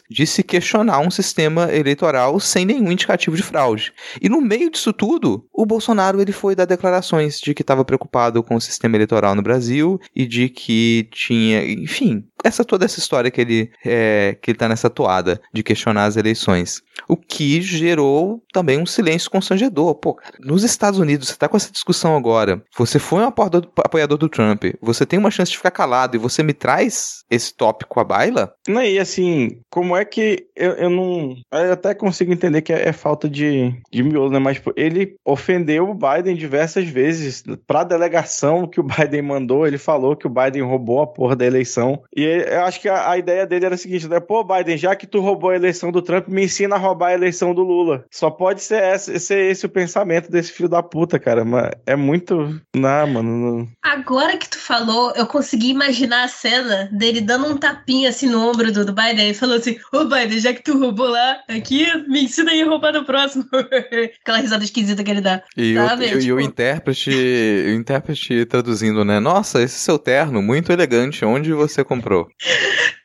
de se questionar um sistema eleitoral sem nenhum indicativo de fraude. E no meio disso tudo, o Bolsonaro ele foi dar declarações de que estava preocupado com o sistema eleitoral no Brasil e de que tinha, enfim, essa toda essa história que ele é, que ele tá nessa toada de questionar as eleições. O que gerou também um silêncio constrangedor. Pô, nos Estados Unidos, você tá com essa discussão agora. Você foi um apoiador, apoiador do Trump. Você tem uma chance de ficar calado e você me traz esse tópico à baila? Não, e assim, como é que eu, eu não. Eu até consigo entender que é, é falta de, de miolo, né? Mas tipo, ele ofendeu o Biden diversas vezes. Pra delegação que o Biden mandou, ele falou que o Biden roubou a porra da eleição. E eu acho que a, a ideia dele era a seguinte, né? Pô, Biden, já que tu roubou a eleição do Trump, me ensina a roubar a eleição do Lula. Só pode ser esse, ser esse o pensamento desse filho da puta, cara. Mas é muito. Não, mano. Não... Agora que tu falou, eu consegui imaginar a cena dele dando um tapinha assim no ombro do, do Biden e falou assim: Ô Biden, já que tu roubou lá, aqui, me ensina aí a roubar no próximo. Aquela risada esquisita que ele dá. E, o, e o Tipo- intérprete, o intérprete traduzindo, né? Nossa, esse seu terno, muito elegante, onde você comprou?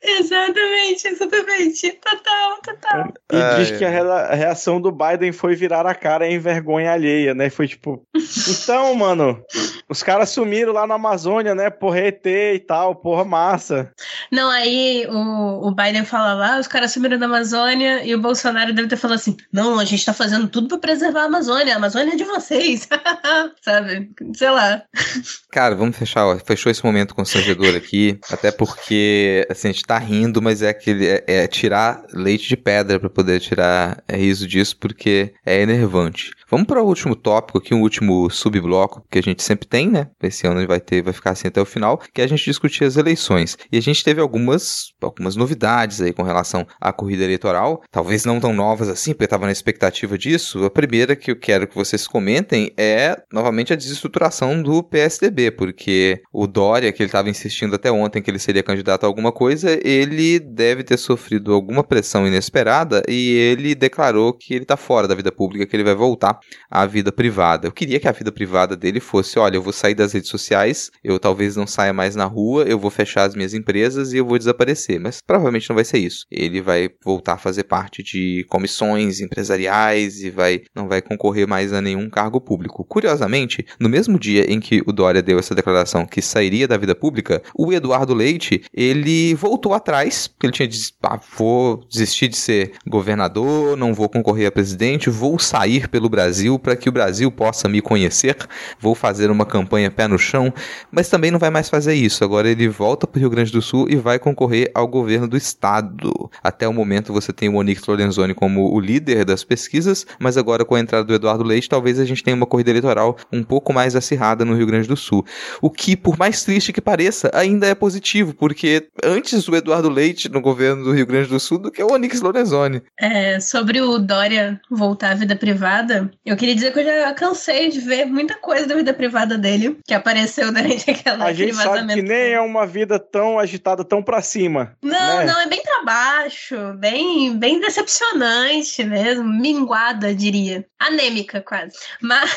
Exatamente, exatamente. Total, total. E Ah, diz é. que a reação do Biden foi virar a cara em vergonha alheia, né? Foi tipo, então, mano, os caras sumiram lá na Amazônia, né? Porra, ET e tal, porra, massa. Não, aí o, o Biden fala lá, os caras sumiram da Amazônia e o Bolsonaro deve ter falado assim: não, a gente tá fazendo tudo pra preservar a Amazônia, a Amazônia é de vocês. Sabe? Sei lá. Cara, vamos fechar, ó. Fechou esse momento constrangedor aqui, até porque, assim, a gente tá rindo, mas é aquele, é, é tirar leite de pedra pra poder tirar é, riso disso, porque é enervante. Vamos para o último tópico aqui, um último subbloco que a gente sempre tem, né? Esse ano vai ter, vai ficar assim até o final, que é a gente discutir as eleições. E a gente teve algumas, algumas novidades aí com relação à corrida eleitoral, talvez não tão novas assim, porque estava na expectativa disso. A primeira que eu quero que vocês comentem é novamente a desestruturação do PSDB, porque o Dória, que ele estava insistindo até ontem que ele seria candidato a alguma coisa, ele deve ter sofrido alguma pressão inesperada e ele declarou que ele está fora da vida pública, que ele vai voltar à vida privada. Eu queria que a vida privada dele fosse, olha, eu vou sair das redes sociais, eu talvez não saia mais na rua, eu vou fechar as minhas empresas e eu vou desaparecer, mas provavelmente não vai ser isso. Ele vai voltar a fazer parte de comissões empresariais e vai não vai concorrer mais a nenhum cargo público. Curiosamente, no mesmo dia em que o Dória deu essa declaração que sairia da vida pública, o Eduardo Leite, ele voltou atrás, porque ele tinha dito, ah, vou desistir de ser governador, não vou concorrer a presidente, vou sair pelo Brasil para que o Brasil possa me conhecer, vou fazer uma campanha pé no chão, mas também não vai mais fazer isso. Agora ele volta para o Rio Grande do Sul e vai concorrer ao governo do estado. Até o momento você tem o Onyx Lorenzoni como o líder das pesquisas, mas agora com a entrada do Eduardo Leite, talvez a gente tenha uma corrida eleitoral um pouco mais acirrada no Rio Grande do Sul. O que, por mais triste que pareça, ainda é positivo, porque antes o Eduardo Leite no governo do Rio Grande do Sul do que o Onyx Lorenzoni. É, sobre o Dória voltar à vida privada, Eu queria dizer que eu já cansei de ver muita coisa da vida privada dele que apareceu durante aquela A gente sabe que nem é uma vida tão agitada, tão pra cima. Não, né? não, é bem pra baixo, bem, bem decepcionante mesmo, minguada, diria. Anêmica, quase. Mas.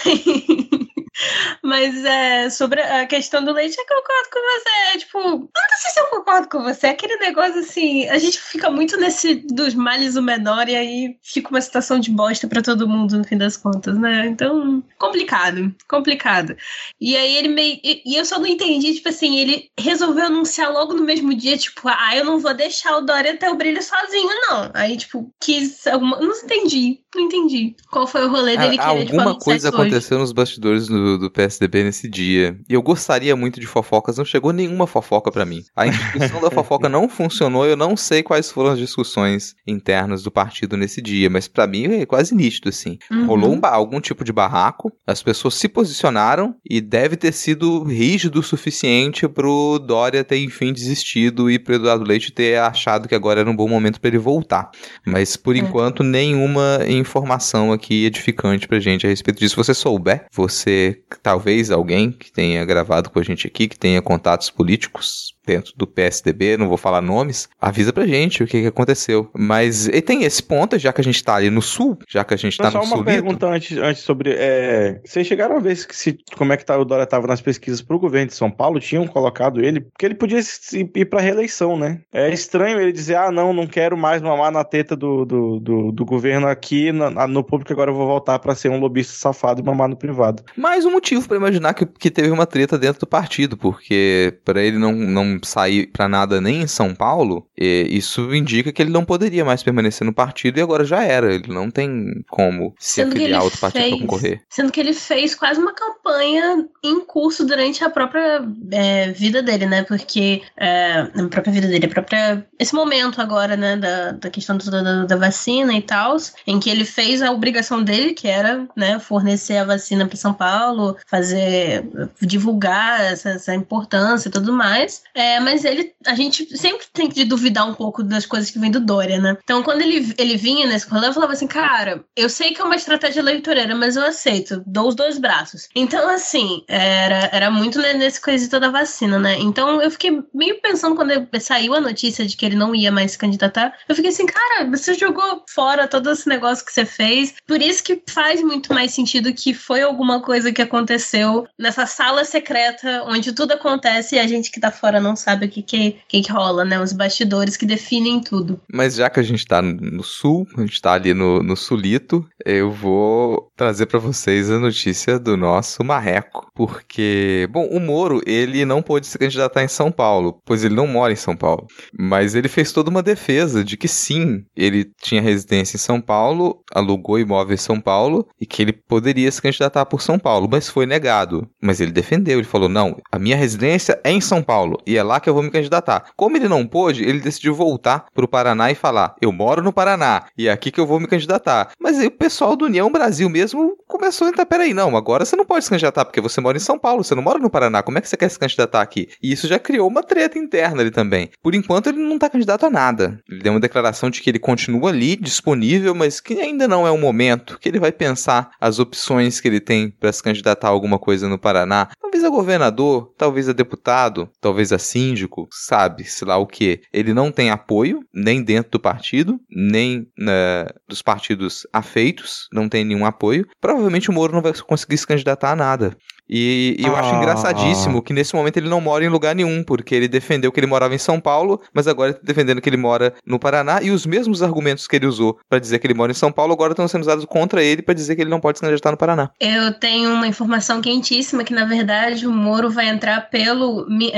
Mas é, sobre a questão do leite, eu concordo com você. É, tipo, não sei se eu concordo com você. É aquele negócio assim, a gente fica muito nesse dos males o menor e aí fica uma situação de bosta pra todo mundo no fim das contas, né? Então, complicado, complicado. E aí ele meio. E, eu só não entendi, tipo assim, ele resolveu anunciar logo no mesmo dia, tipo, ah, eu não vou deixar o Dória ter o brilho sozinho, não. Aí, tipo, quis alguma. Não entendi, não entendi. Qual foi o rolê dele Ah, querer tipo, alguma anunciar coisa isso hoje. aconteceu nos bastidores do, do PSDB nesse dia. E eu gostaria muito de fofocas, não chegou nenhuma fofoca pra mim. A discussão da fofoca não funcionou, eu não sei quais foram as discussões internas do partido nesse dia, mas pra mim é quase nítido, assim. Uhum. Rolou um algum tipo de barraco, as pessoas se posicionaram e deve ter sido rígido o suficiente pro Dória ter enfim desistido e pro Eduardo Leite ter achado que agora era um bom momento pra ele voltar. Mas por É. enquanto nenhuma informação aqui edificante pra gente a respeito disso. Se você souber, você talvez alguém que tenha gravado com a gente aqui, que tenha contatos políticos dentro do PSDB, não vou falar nomes, avisa pra gente o que, que aconteceu. Mas e tem esse ponto, já que a gente tá ali no sul, já que a gente tá Mas só no uma sul. pergunta antes, antes sobre. é, vocês chegaram a ver se, se- como é que tá, o Dória estava nas pesquisas pro governo de São Paulo? Tinham colocado ele, porque ele podia ir pra reeleição, né? É estranho ele dizer: ah, não, não quero mais mamar na teta do, do, do, do governo aqui, na- no público, agora eu vou voltar pra ser um lobista safado e mamar no privado. Mais um motivo pra imaginar que, que teve uma treta dentro do partido, porque pra ele não, não sair pra nada nem em São Paulo, isso indica que ele não poderia mais permanecer no partido e agora já era. Ele não tem como se Sendo afiliar a outro partido pra fez- concorrer. Sendo que ele fez quase uma campanha em curso durante a própria é, vida dele, né? Porque. É, a própria vida dele, a própria. Esse momento agora, né? Da, da questão do- da, da vacina e tal, em que ele fez a obrigação dele, que era, né? Fornecer a vacina para São Paulo, fazer. divulgar essa, essa importância e tudo mais. É, mas ele. A gente sempre tem que duvidar um pouco das coisas que vêm do Dória, né? Então, quando ele, ele vinha nesse rolê, eu falava assim, cara, eu sei que é uma estratégia eleitoreira, mas eu aceito, dou os dois braços. Então, assim, era, era muito ne- nesse quesito da vacina, né? Então, eu fiquei meio pensando quando saiu a notícia de que ele não ia mais se candidatar, eu fiquei assim, cara, você jogou fora todo esse negócio que você fez, por isso que faz muito mais sentido que foi alguma coisa que aconteceu nessa sala secreta onde tudo acontece e a gente que tá fora não sabe o que que, que, que rola, né? Os bastidores que definem tudo. Mas já que a gente tá no sul, a gente tá ali no, no sulito, eu vou trazer pra vocês a notícia do nosso marreco. Porque, bom, o Moro, ele não pôde se candidatar em São Paulo, pois ele não mora em São Paulo. Mas ele fez toda uma defesa de que sim, ele tinha residência em São Paulo, alugou imóvel em São Paulo e que ele poderia se candidatar por São Paulo, mas foi negado. Mas ele defendeu, ele falou: não, a minha residência é em São Paulo e é lá que eu vou me candidatar. Como ele não pôde, ele decidiu voltar pro Paraná e falar: eu moro no Paraná e é aqui que eu vou me candidatar. Mas aí o pessoal do União Brasil mesmo começou a entrar: peraí, não, agora você não pode se candidatar porque você mora em São Paulo, você não mora no Paraná, como é que você quer se candidatar aqui? E isso já criou uma treta interna ali também. Por enquanto, ele não tá candidato a nada. Ele deu uma declaração de que ele continua ali, disponível, mas que ainda não é o momento, que ele vai pensar as opções que ele tem para se candidatar a alguma coisa no Paraná. Talvez a governador, talvez a deputado, talvez a síndico, sabe, sei lá o que. Ele não tem apoio, nem dentro do partido, nem na- dos partidos afeitos, não tem nenhum apoio. Provavelmente o Moro não vai conseguir se candidatar a nada. E, e eu acho Ah. engraçadíssimo que nesse momento ele não mora em lugar nenhum, porque ele defendeu que ele morava em São Paulo, mas agora ele tá defendendo que ele mora no Paraná, e os mesmos argumentos que ele usou pra dizer que ele mora em São Paulo agora estão sendo usados contra ele pra dizer que ele não pode se candidatar no Paraná. Eu tenho uma informação quentíssima que, na verdade, o Moro vai entrar pelo mi-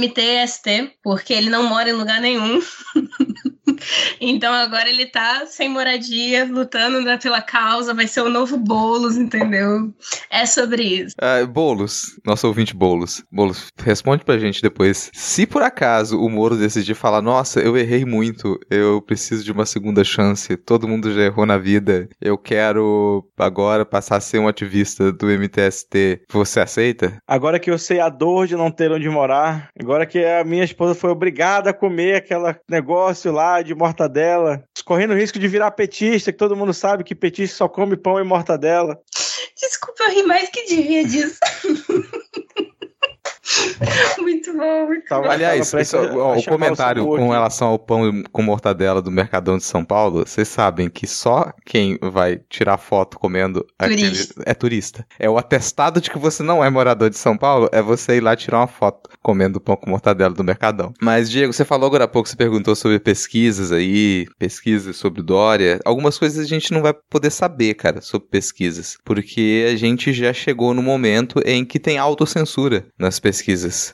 MTST, porque ele não mora em lugar nenhum. então agora ele tá sem moradia, lutando né, pela causa, vai ser o novo Boulos, entendeu? É sobre isso. Ah, Boulos, nosso ouvinte Boulos. Boulos, responde pra gente depois. Se por acaso o Moro decidir falar, nossa, eu errei muito, eu preciso de uma segunda chance, todo mundo já errou na vida, eu quero agora passar a ser um ativista do MTST, você aceita? Agora que eu sei a dor de não ter onde morar, agora que a minha esposa foi obrigada a comer aquele negócio lá de mortadela, correndo o risco de virar petista, que todo mundo sabe que petista só come pão e mortadela. Desculpa, eu ri mais que devia disso. muito bom, muito Tava- bom. Aliás, Tava a ó, o comentário o com relação ao pão com mortadela do Mercadão de São Paulo, vocês sabem que só quem vai tirar foto comendo aquele Turista. é turista. É o atestado de que você não é morador de São Paulo, é você ir lá tirar uma foto comendo pão com mortadela do Mercadão. Mas, Diego, você falou agora há pouco, você perguntou sobre pesquisas aí, pesquisas sobre Dória. Algumas coisas a gente não vai poder saber, cara, sobre pesquisas, porque a gente já chegou no momento em que tem autocensura nas pesquisas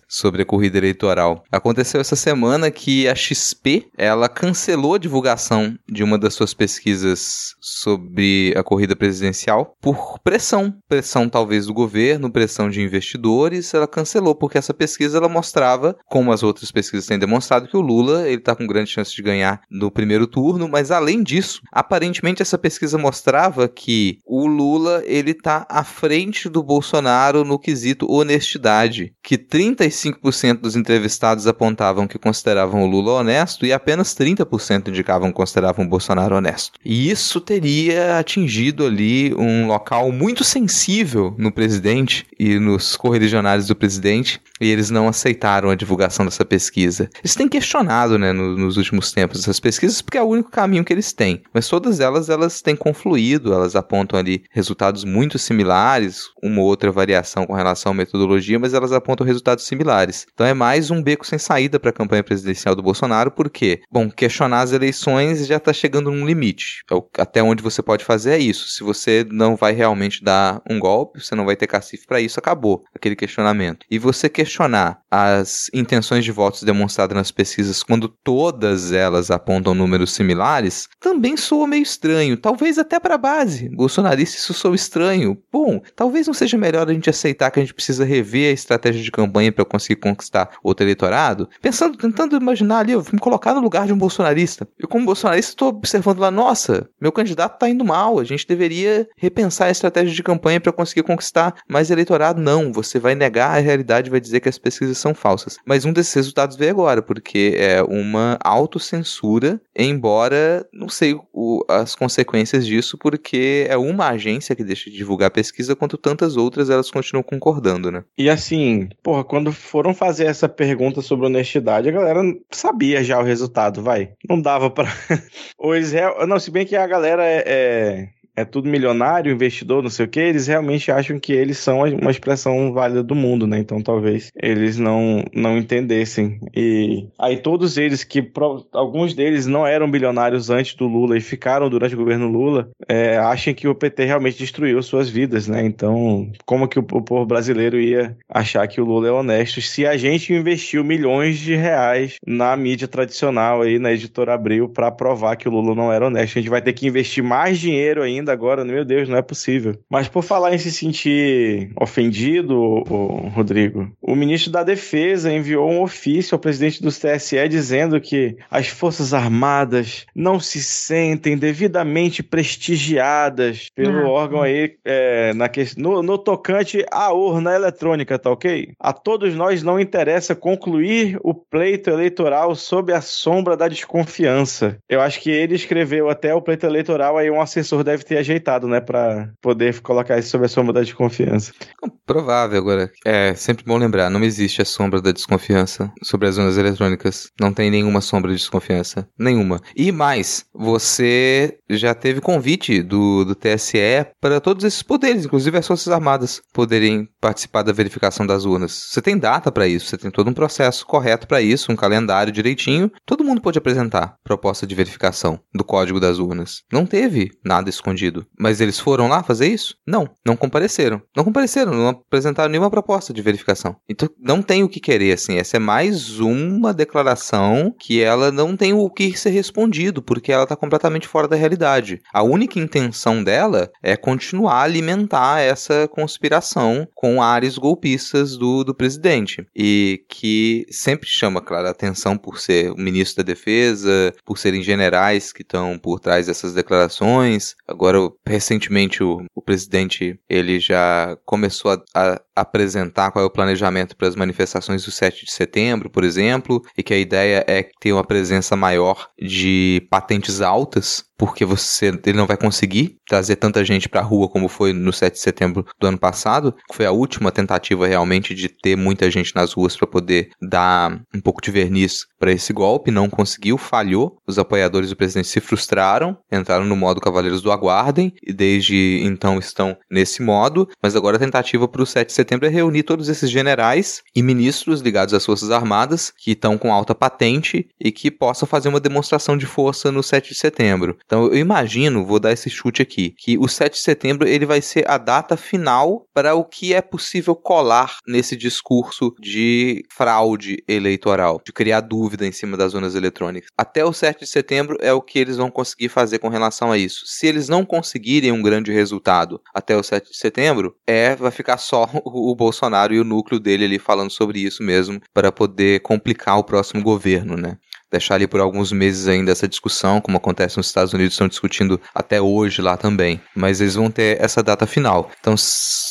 sobre a corrida eleitoral. Aconteceu essa semana que a XP, ela cancelou a divulgação de uma das suas pesquisas sobre a corrida presidencial por pressão, pressão talvez do governo, pressão de investidores, ela cancelou porque essa pesquisa ela mostrava, como as outras pesquisas têm demonstrado, que o Lula ele está com grande chance de ganhar no primeiro turno, mas além disso, aparentemente essa pesquisa mostrava que o Lula ele tá à frente do Bolsonaro no quesito honestidade, que 35% dos entrevistados apontavam que consideravam o Lula honesto e apenas 30% indicavam que consideravam o Bolsonaro honesto. E isso teria atingido ali um local muito sensível no presidente e nos correligionários do presidente, e eles não aceitaram a divulgação dessa pesquisa. Eles têm questionado, né, no- nos últimos tempos essas pesquisas, porque é o único caminho que eles têm. Mas todas elas, elas têm confluído, elas apontam ali resultados muito similares, uma ou outra variação com relação à metodologia, mas elas apontam resultados similares. Então é mais um beco sem saída para a campanha presidencial do Bolsonaro, porque, bom, questionar as eleições já está chegando num limite. É Até onde você pode fazer é isso. Se você não vai realmente dar um golpe, você não vai ter cacife para isso, acabou aquele questionamento. E você questionar as intenções de votos demonstradas nas pesquisas quando todas elas apontam números similares, também soa meio estranho. Talvez até para a base bolsonarista isso soa estranho. Bom, talvez não seja melhor a gente aceitar que a gente precisa rever a estratégia de campanha para conseguir conquistar outro eleitorado? Pensando, tentando imaginar ali, eu me colocar no lugar de um bolsonarista. Eu, como bolsonarista, estou observando lá, nossa, meu candidato está indo mal, a gente deveria repensar a estratégia de campanha para conseguir conquistar mais eleitorado. Não, você vai negar a realidade vai dizer que as pesquisas são falsas. Mas um desses resultados veio agora, porque é uma autocensura, embora não sei o- as consequências disso, porque é uma agência que deixa de divulgar pesquisa, quanto tantas outras elas continuam concordando, né? E assim, porra, quando foram fazer essa pergunta sobre honestidade, a galera sabia já o resultado, vai. Não dava pra. Ou eles. real- Não, se bem que a galera é. é... é tudo milionário, investidor, não sei o que, eles realmente acham que eles são uma expressão válida do mundo, né? Então talvez eles não, não entendessem. E aí todos eles que, alguns deles não eram bilionários antes do Lula e ficaram durante o governo Lula, é, acham que o PT realmente destruiu suas vidas, né? Então, como que o, o povo brasileiro ia achar que o Lula é honesto se a gente investiu milhões de reais na mídia tradicional aí, na editora Abril, para provar que o Lula não era honesto? A gente vai ter que investir mais dinheiro ainda agora, meu Deus, não é possível. Mas por falar em se sentir ofendido, ô, Rodrigo, o ministro da Defesa enviou um ofício ao presidente do TSE dizendo que as Forças Armadas não se sentem devidamente prestigiadas pelo Ah. órgão aí é, na que, no, no tocante à urna eletrônica, tá ok? A todos nós não interessa concluir o pleito eleitoral sob a sombra da desconfiança. Eu acho que ele escreveu até o pleito eleitoral, aí um assessor deve ter ajeitado, né, pra poder colocar isso sob a sombra da desconfiança. Provável agora. É sempre bom lembrar, não existe a sombra da desconfiança sobre as urnas eletrônicas. Não tem nenhuma sombra de desconfiança. Nenhuma. E mais, você já teve convite do, do TSE para todos esses poderes, inclusive as Forças Armadas, poderem participar da verificação das urnas. Você tem data para isso, você tem todo um processo correto para isso, um calendário direitinho. Todo mundo pode apresentar proposta de verificação do código das urnas. Não teve nada escondido. Mas eles foram lá fazer isso? Não, não compareceram. Não compareceram, não apresentaram nenhuma proposta de verificação. Então não tem o que querer, assim. Essa é mais uma declaração que ela não tem o que ser respondido, porque ela está completamente fora da realidade. A única intenção dela é continuar a alimentar essa conspiração com ares golpistas do, do presidente. E que sempre chama, claro, a atenção por ser o ministro da Defesa, por serem generais que estão por trás dessas declarações. Agora, recentemente, o, o presidente ele já começou a, a apresentar qual é o planejamento para as manifestações do 7 de setembro, por exemplo, e que a ideia é ter uma presença maior de patentes altas porque você ele não vai conseguir trazer tanta gente para a rua como foi no 7 de setembro do ano passado, que foi a última tentativa realmente de ter muita gente nas ruas para poder dar um pouco de verniz para esse golpe, não conseguiu, falhou. Os apoiadores do presidente se frustraram, entraram no modo Cavaleiros do Aguardem e desde então estão nesse modo, mas agora a tentativa para o 7 de setembro é reunir todos esses generais e ministros ligados às Forças Armadas que estão com alta patente e que possam fazer uma demonstração de força no 7 de setembro. Então eu imagino, vou dar esse chute aqui, que o 7 de setembro ele vai ser a data final para o que é possível colar nesse discurso de fraude eleitoral, de criar dúvida em cima das zonas eletrônicas. Até o 7 de setembro é o que eles vão conseguir fazer com relação a isso. Se eles não conseguirem um grande resultado até o 7 de setembro, é vai ficar só o Bolsonaro e o núcleo dele ali falando sobre isso mesmo para poder complicar o próximo governo, né? Deixar ali por alguns meses ainda essa discussão, como acontece nos Estados Unidos, estão discutindo até hoje lá também. Mas eles vão ter essa data final. Então,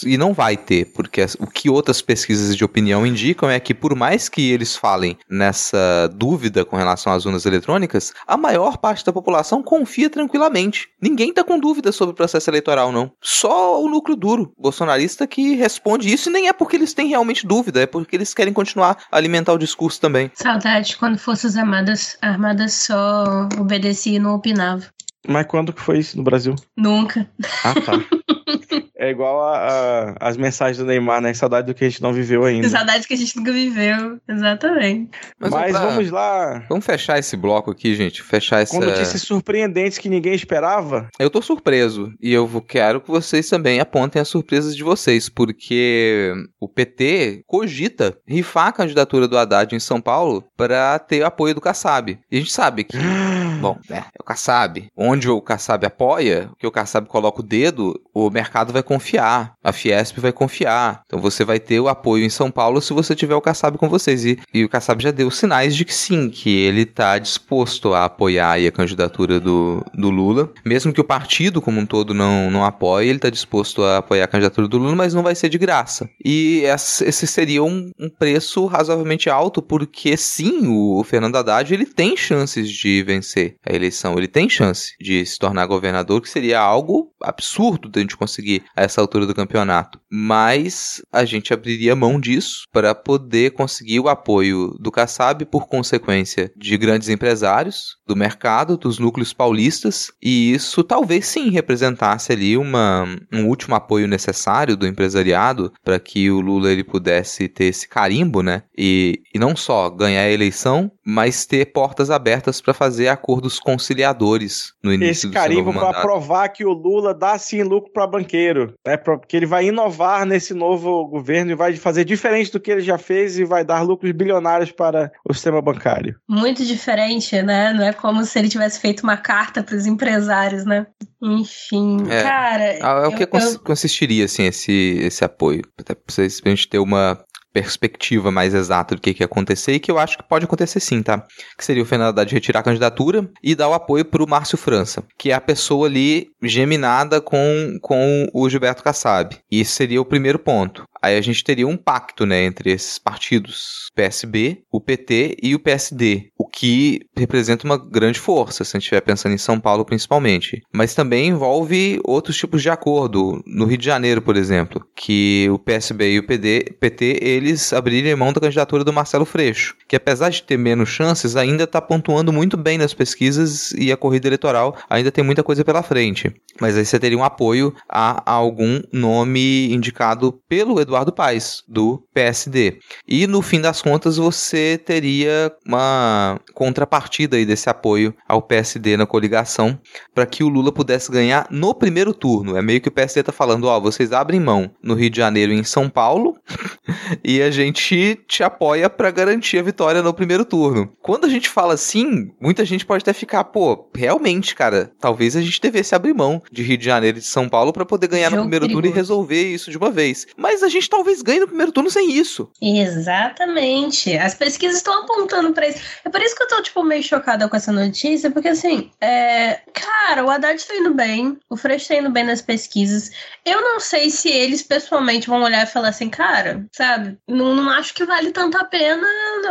e não vai ter, porque o que outras pesquisas de opinião indicam é que por mais que eles falem nessa dúvida com relação às urnas eletrônicas, a maior parte da população confia tranquilamente. Ninguém está com dúvida sobre o processo eleitoral, não. Só o núcleo duro bolsonarista que responde isso, e nem é porque eles têm realmente dúvida, é porque eles querem continuar a alimentar o discurso também. Saudade quando Forças Armadas armadas, armadas só obedecia e não opinava. Mas quando que foi isso no Brasil? Nunca. Ah, tá. É igual a, a, as mensagens do Neymar, né? Saudade do que a gente não viveu ainda. Saudade que a gente nunca viveu, exatamente. Mas, Mas pra... vamos lá. Vamos fechar esse bloco aqui, gente. Fechar essa. Com notícias surpreendentes que ninguém esperava. Eu tô surpreso. E eu quero que vocês também apontem as surpresas de vocês, porque o PT cogita rifar a candidatura do Haddad em São Paulo para ter apoio do Kassab. E a gente sabe que. bom, né? É o Kassab. Onde o Kassab apoia, que o Kassab coloca o dedo, o mercado vai confiar, a Fiesp vai confiar. Então você vai ter o apoio em São Paulo se você tiver o Kassab com vocês. E, e o Kassab já deu sinais de que sim, que ele está disposto a apoiar a candidatura do, do Lula. Mesmo que o partido como um todo não, não apoie, ele está disposto a apoiar a candidatura do Lula, mas não vai ser de graça. E esse seria um, um preço razoavelmente alto, porque sim, o Fernando Haddad ele tem chances de vencer a eleição, ele tem chance de se tornar governador, que seria algo absurdo de a gente conseguir a essa altura do campeonato. Mas a gente abriria mão disso para poder conseguir o apoio do Kassab, por consequência de grandes empresários do mercado, dos núcleos paulistas, e isso talvez sim representasse ali uma, um último apoio necessário do empresariado para que o Lula ele pudesse ter esse carimbo, né? E, e não só ganhar a eleição, mas ter portas abertas para fazer acordos conciliadores no início esse do carimbo para provar que o Lula dá sim lucro para banqueiro né? Porque ele vai inovar nesse novo governo e vai fazer diferente do que ele já fez e vai dar lucros bilionários para o sistema bancário. Muito diferente, né? Não é como se ele tivesse feito uma carta para os empresários, né? Enfim, é, cara. É o que eu, consistiria, assim, esse, esse apoio. Até pra gente ter uma perspectiva mais exata do que, que ia acontecer e que eu acho que pode acontecer sim, tá? Que seria o Fernando Haddad retirar a candidatura e dar o apoio para o Márcio França, que é a pessoa ali geminada com, com o Gilberto Kassab. E esse seria o primeiro ponto. Aí a gente teria um pacto, né, entre esses partidos, PSB, o PT e o PSD, o que representa uma grande força, se a gente estiver pensando em São Paulo principalmente. Mas também envolve outros tipos de acordo, no Rio de Janeiro, por exemplo, que o PSB e o PD, PT, eles abrirem mão da candidatura do Marcelo Freixo, que apesar de ter menos chances, ainda está pontuando muito bem nas pesquisas e a corrida eleitoral ainda tem muita coisa pela frente. Mas aí você teria um apoio a, a algum nome indicado pelo Eduardo Eduardo Paes, do PSD. E no fim das contas você teria uma contrapartida aí desse apoio ao PSD na coligação para que o Lula pudesse ganhar no primeiro turno. É meio que o PSD está falando, ó, vocês abrem mão no Rio de Janeiro e em São Paulo, e a gente te apoia para garantir a vitória no primeiro turno. Quando a gente fala assim, muita gente pode até ficar, pô, realmente, cara, talvez a gente devesse abrir mão de Rio de Janeiro e de São Paulo para poder ganhar no primeiro perigoso. turno e resolver isso de uma vez. Mas a gente talvez ganhe no primeiro turno sem isso. Exatamente. As pesquisas estão apontando para isso. É por isso que eu tô, tipo, meio chocada com essa notícia, porque assim, é... cara, o Haddad tá indo bem, o Freixo tá indo bem nas pesquisas. Eu não sei se eles pessoalmente vão olhar e falar assim, cara, sabe? Não, não acho que vale tanto a pena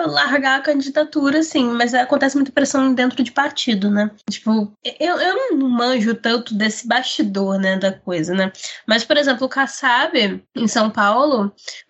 largar a candidatura, assim, mas acontece muita pressão dentro de partido, né? Tipo, eu, eu não manjo tanto desse bastidor, né, da coisa, né? Mas, por exemplo, o Kassab, em São Paulo,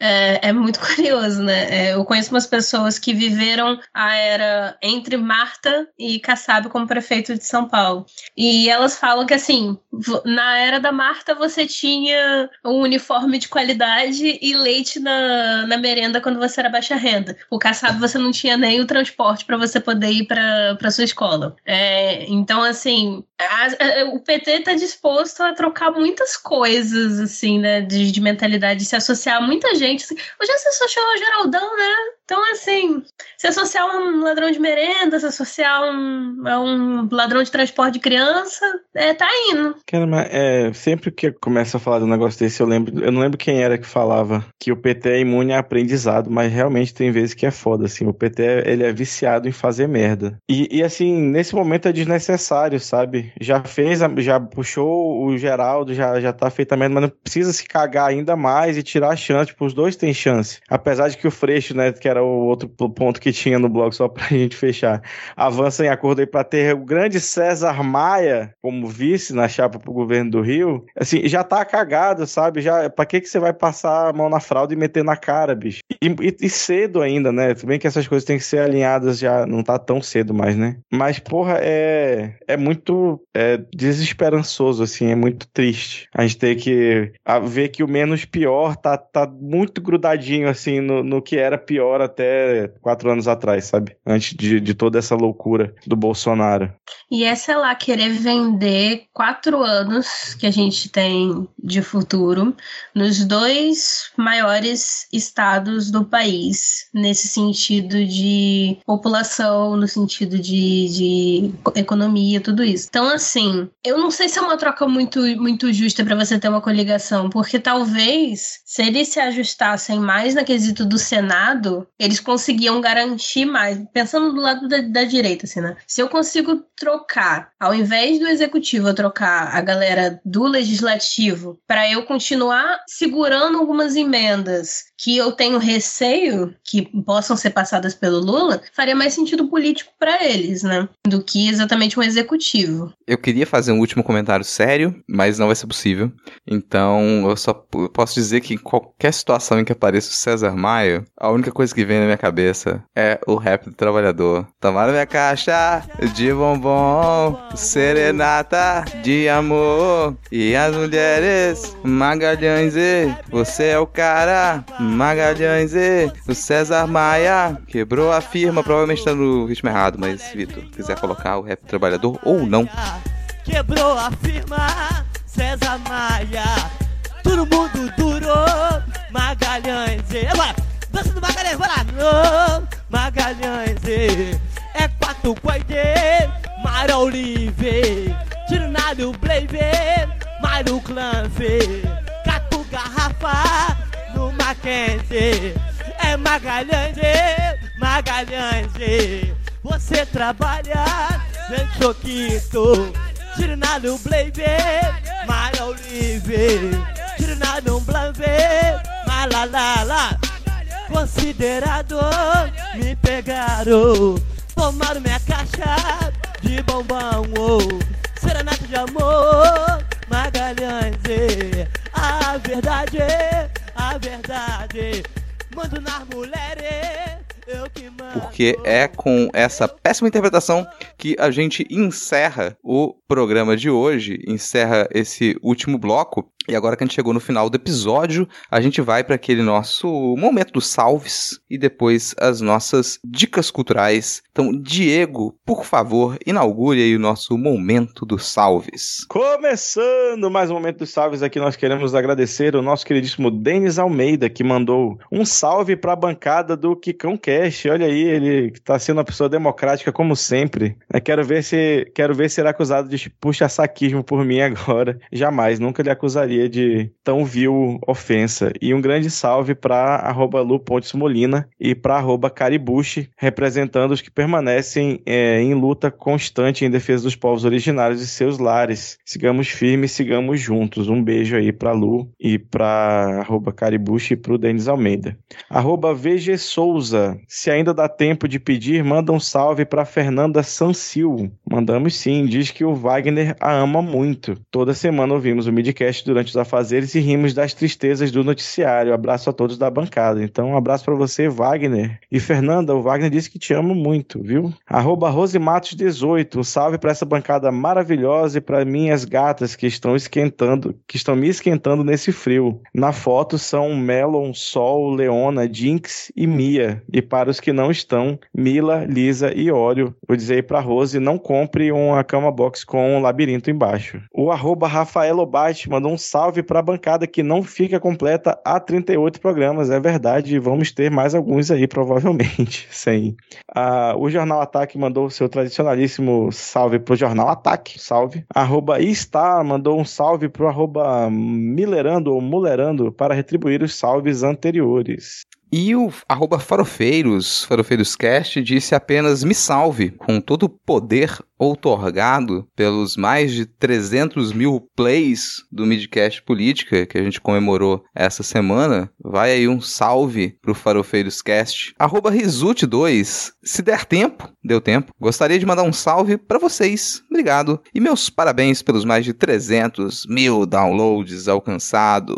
é, é muito curioso, né? É, eu conheço umas pessoas que viveram a era entre Marta e Kassab como prefeito de São Paulo. E elas falam que, assim, na era da Marta você tinha um uniforme de qualidade e leite na, na merenda quando você era baixa renda. O Kassab você não tinha nem o transporte para você poder ir para sua escola. É, então, assim, a, a, o PT está disposto a trocar muitas coisas, assim, né, de, de mentalidade, de se associar a muita gente. Assim. Hoje se associou ao Geraldão, né? Então, assim, se associar a um ladrão de merenda, se associar a um, a um ladrão de transporte de criança, é, tá indo. Cara, mas é, sempre que começa a falar de um negócio desse, eu lembro, eu não lembro quem era que falava que o PT é imune a aprendizado, mas realmente tem vezes que é foda, assim, o PT, ele é viciado em fazer merda. E, e assim, nesse momento é desnecessário, sabe? Já fez, já puxou o Geraldo, já, já tá feita merda, mas não precisa se cagar ainda mais e tirar a chance, tipo, os dois têm chance. Apesar de que o Freixo, né, que era o outro ponto que tinha no blog, só pra gente fechar. Avança em acordo aí pra ter o grande César Maia como vice na chapa pro governo do Rio. Assim, já tá cagado, sabe? Já, pra que que você vai passar a mão na fralda e meter na cara, bicho? E, e, e cedo ainda, né? Tudo bem que essas coisas têm que ser alinhadas já, não tá tão cedo mais, né? Mas, porra, é, é muito é, desesperançoso, assim, é muito triste. A gente tem que ver que o menos pior tá, tá muito grudadinho, assim, no, no que era pior até quatro anos atrás, sabe? Antes de, de toda essa loucura do Bolsonaro. E é, lá, querer vender quatro anos que a gente tem de futuro nos dois maiores estados do país, nesse sentido de população, no sentido de, de economia, tudo isso. Então, assim, eu não sei se é uma troca muito, muito justa para você ter uma coligação, porque talvez se eles se ajustassem mais na quesito do Senado, eles conseguiam garantir mais. Pensando do lado da, da direita, assim, né? Se eu consigo trocar, ao invés do executivo, eu trocar a galera do legislativo para eu continuar segurando algumas emendas que eu tenho receio que possam ser passadas pelo Lula, faria mais sentido político para eles, né? Do que exatamente um executivo. Eu queria fazer um último comentário sério, mas não vai ser possível. Então, eu só posso dizer que em qualquer situação em que apareça o César Maia, a única coisa que vem na minha cabeça é o rap do trabalhador. Tomar minha caixa de bombom, serenata de amor. E as mulheres, Magalhães, e você é o cara. Magalhães, e o César Maia quebrou a firma. Provavelmente tá no ritmo errado, mas Vitor, quiser colocar o rap do trabalhador ou não. Quebrou a firma, César Maia. Todo mundo durou, Magalhães. E... Agora, dança do Magalhães, vai lá. No, Magalhães. E... É quatro coide, Mara Olive. Tiro nada o Blave, Mário Clanfe. Cato garrafa no Mackenzie. É Magalhães, Magalhães. Você trabalha em Choquito. Tiro nada o Blave, Mara Olive. Um Blanve, Malalala. Considerado, me pegaram. Tomaram minha caixa de bombom. Oh. Serenata de amor, Magalhães. A verdade, a verdade. Mando nas mulheres. Porque é com essa péssima interpretação que a gente encerra o programa de hoje, encerra esse último bloco. E agora que a gente chegou no final do episódio, a gente vai para aquele nosso momento dos salves e depois as nossas dicas culturais. Então, Diego, por favor, inaugure aí o nosso momento dos salves. Começando mais um momento dos salves aqui, nós queremos agradecer o nosso queridíssimo Denis Almeida, que mandou um salve para a bancada do Kikão Cash. Olha aí, ele está sendo uma pessoa democrática como sempre. Eu quero ver se quero ver se será acusado de puxa-saquismo por mim agora. Jamais, nunca lhe acusaria de tão vil ofensa. E um grande salve para Lu Pontes Molina e para arroba Caribuchi, representando os que permanecem é, em luta constante em defesa dos povos originários e seus lares. Sigamos firmes, sigamos juntos. Um beijo aí para Lu e para arroba Caribuchi e para o Denis Almeida. Arroba VG Souza, se ainda dá tempo de pedir, manda um salve para Fernanda Sancil. Mandamos sim, diz que o Wagner a ama muito. Toda semana ouvimos o midcast durante durante os afazeres e rimos das tristezas do noticiário. Abraço a todos da bancada. Então, um abraço para você, Wagner. E Fernanda, o Wagner disse que te amo muito, viu? Arroba Rosematos18, um salve para essa bancada maravilhosa e para minhas gatas que estão esquentando, que estão me esquentando nesse frio. Na foto são Melon, Sol, Leona, Jinx e Mia. E para os que não estão, Mila, Lisa e Óleo. Vou dizer aí pra Rose, não compre uma cama box com um labirinto embaixo. O arroba Rafael Obate mandou um salve para a bancada que não fica completa há 38 programas. É verdade, vamos ter mais alguns aí, provavelmente. Sim. Ah, o Jornal Ataque mandou o seu tradicionalíssimo salve pro Jornal Ataque. Salve. Arroba está mandou um salve pro arroba Milerando ou Mulerando para retribuir os salves anteriores. E o arroba farofeiros, farofeiroscast, disse apenas me salve, com todo o poder outorgado pelos mais de 300 mil plays do Midcast Política que a gente comemorou essa semana. Vai aí um salve pro Farofeiroscast. Arroba Risute2, se der tempo, deu tempo, gostaria de mandar um salve para vocês. Obrigado. E meus parabéns pelos mais de 300 mil downloads alcançados.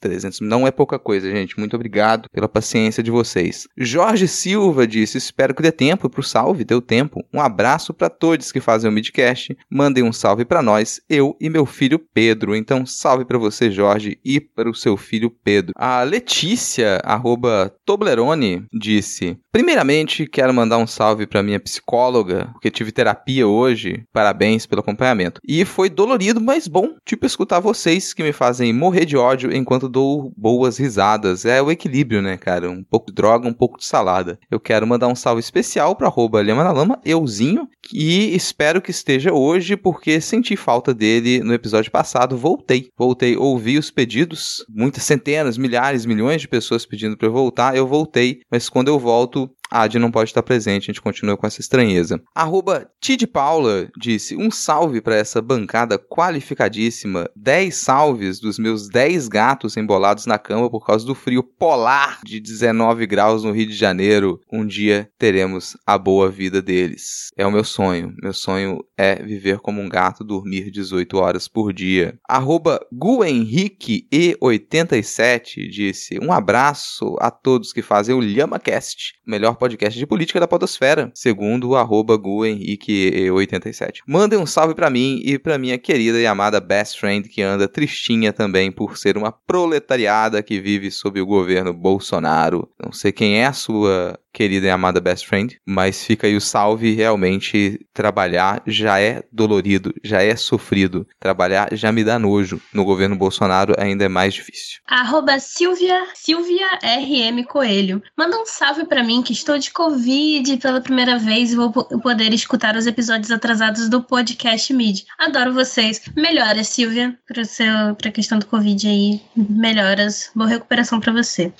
300 não é pouca coisa, gente. Muito obrigado pela paciência de vocês. Jorge Silva disse: Espero que dê tempo pro salve. Deu tempo. Um abraço para todos que fazem o midcast. Mandem um salve para nós, eu e meu filho Pedro. Então, salve para você, Jorge, e para o seu filho Pedro. A Letícia, arroba Toblerone, disse: Primeiramente, quero mandar um salve para minha psicóloga, porque tive terapia hoje. Parabéns pelo acompanhamento. E foi dolorido, mas bom, tipo escutar vocês que me fazem morrer de ódio enquanto dou boas risadas. É o equilíbrio, né, cara? Um pouco de droga, um pouco de salada. Eu quero mandar um salve especial para arroba Lema na Lama, euzinho, e espero que esteja hoje, porque senti falta dele no episódio passado. Voltei. Voltei, ouvi os pedidos, muitas centenas, milhares, milhões de pessoas pedindo para eu voltar. Eu voltei, mas quando eu volto, a Adi não pode estar presente, a gente continua com essa estranheza. Arroba Tid Paula disse: um salve para essa bancada qualificadíssima. 10 salves dos meus 10 gatos embolados na cama por causa do frio polar de 19 graus no Rio de Janeiro. Um dia teremos a boa vida deles. É o meu sonho. Meu sonho é viver como um gato, dormir 18 horas por dia. Arroba Guhenrique E87 disse: um abraço a todos que fazem o LhamaCast, melhor podcast de política da podosfera, segundo o arroba GuHenrique87. Mandem um salve para mim e para minha querida e amada best friend que anda tristinha também por ser uma proletariada que vive sob o governo Bolsonaro. Não sei quem é a sua querida e amada best friend, mas fica aí o salve. Realmente, trabalhar já é dolorido, já é sofrido. Trabalhar já me dá nojo. No governo Bolsonaro ainda é mais difícil. Arroba Silvia, Silvia RM Coelho. Manda um salve para mim que estou de Covid pela primeira vez e vou poder escutar os episódios atrasados do podcast Mid. Adoro vocês. Melhoras, Silvia, para a questão do Covid aí. Melhoras. Boa recuperação para você.